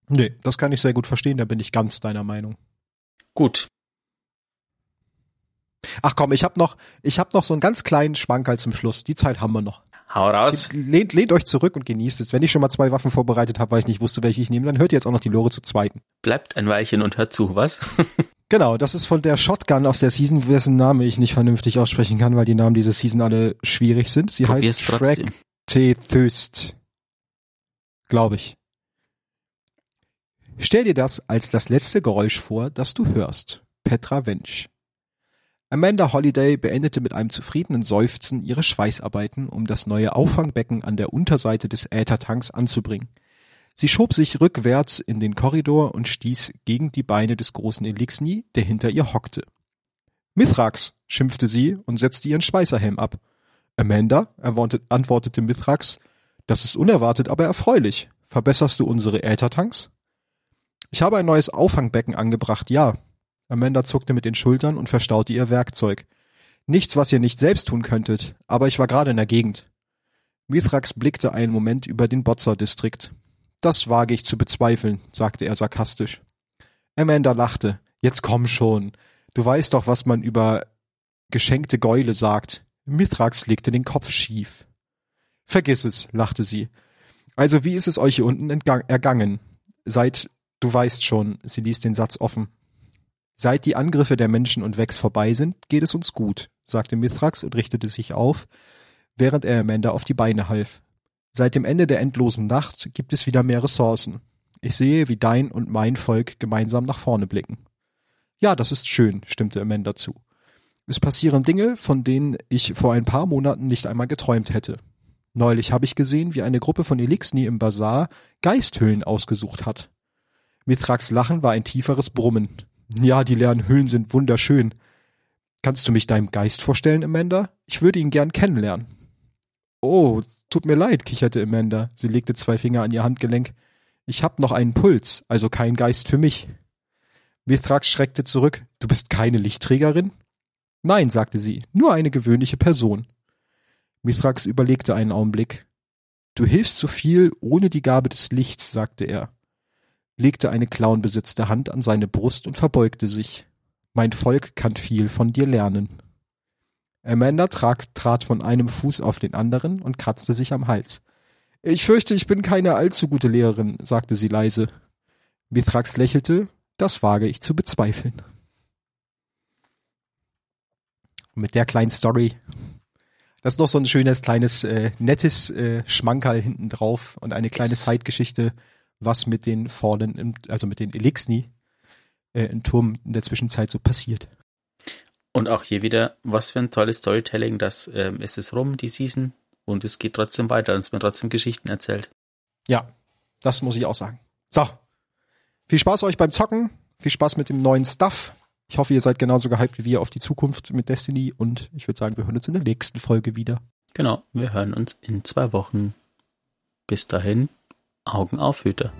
Nee, das kann ich sehr gut verstehen, da bin ich ganz deiner Meinung. Gut. Ach komm, ich habe noch, ich habe noch so einen ganz kleinen Schwankerl zum Schluss. Die Zeit haben wir noch. Hau raus. Lehnt, lehnt euch zurück und genießt es. Wenn ich schon mal zwei Waffen vorbereitet habe, weil ich nicht wusste, welche ich nehme, dann hört ihr jetzt auch noch die Lore zu zweiten. Bleibt ein Weilchen und hört zu, was? <laughs> <laughs> Genau, das ist von der Shotgun aus der Season, dessen Name ich nicht vernünftig aussprechen kann, weil die Namen dieser Season alle schwierig sind. Sie Probier's heißt trotzdem. Track T Thirst. Glaube ich. Stell dir das als das letzte Geräusch vor, das du hörst. Petra Wensch. Amanda Holiday beendete mit einem zufriedenen Seufzen ihre Schweißarbeiten, um das neue Auffangbecken an der Unterseite des Äthertanks anzubringen. Sie schob sich rückwärts in den Korridor und stieß gegen die Beine des großen Elixni, der hinter ihr hockte. Mithrax, schimpfte sie und setzte ihren Schweißerhelm ab. Amanda, antwortete Mithrax, das ist unerwartet, aber erfreulich. Verbesserst du unsere Äthertanks? Ich habe ein neues Auffangbecken angebracht, ja. Amanda zuckte mit den Schultern und verstaute ihr Werkzeug. Nichts, was ihr nicht selbst tun könntet, aber ich war gerade in der Gegend. Mithrax blickte einen Moment über den Botzer-Distrikt. Das wage ich zu bezweifeln, sagte er sarkastisch. Amanda lachte. Jetzt komm schon. Du weißt doch, was man über geschenkte Gäule sagt. Mithrax legte den Kopf schief. Vergiss es, lachte sie. Also wie ist es euch hier unten ergangen? Seit, du weißt schon, sie ließ den Satz offen. Seit die Angriffe der Menschen und Vex vorbei sind, geht es uns gut, sagte Mithrax und richtete sich auf, während er Amanda auf die Beine half. Seit dem Ende der endlosen Nacht gibt es wieder mehr Ressourcen. Ich sehe, wie dein und mein Volk gemeinsam nach vorne blicken. Ja, das ist schön, stimmte Amanda zu. Es passieren Dinge, von denen ich vor ein paar Monaten nicht einmal geträumt hätte. Neulich habe ich gesehen, wie eine Gruppe von Elixni im Bazar Geisthöhlen ausgesucht hat. Mithrax Lachen war ein tieferes Brummen. Ja, die leeren Höhlen sind wunderschön. Kannst du mich deinem Geist vorstellen, Amanda? Ich würde ihn gern kennenlernen. Oh, tut mir leid, kicherte Amanda. Sie legte zwei Finger an ihr Handgelenk. Ich hab noch einen Puls, also kein Geist für mich. Mithrax schreckte zurück. Du bist keine Lichtträgerin? Nein, sagte sie, nur eine gewöhnliche Person. Mithrax überlegte einen Augenblick. Du hilfst so viel ohne die Gabe des Lichts, sagte er, legte eine klauenbesetzte Hand an seine Brust und verbeugte sich. Mein Volk kann viel von dir lernen. Amanda trat, trat von einem Fuß auf den anderen und kratzte sich am Hals. Ich fürchte, ich bin keine allzu gute Lehrerin, sagte sie leise. Mithrax lächelte, das wage ich zu bezweifeln. Mit der kleinen Story. Das ist noch so ein schönes, kleines, äh, nettes äh, Schmankerl hinten drauf und eine kleine yes. Zeitgeschichte, was mit den Fallen, also mit den Elixni äh, im Turm in der Zwischenzeit so passiert. Und auch hier wieder, was für ein tolles Storytelling, das ähm, ist es rum, die Season, und es geht trotzdem weiter und es wird trotzdem Geschichten erzählt. Ja, das muss ich auch sagen. So, viel Spaß euch beim Zocken. Viel Spaß mit dem neuen Stuff. Ich hoffe, ihr seid genauso gehypt wie wir auf die Zukunft mit Destiny und ich würde sagen, wir hören uns in der nächsten Folge wieder. Genau, wir hören uns in zwei Wochen. Bis dahin, Augen auf, Hüter.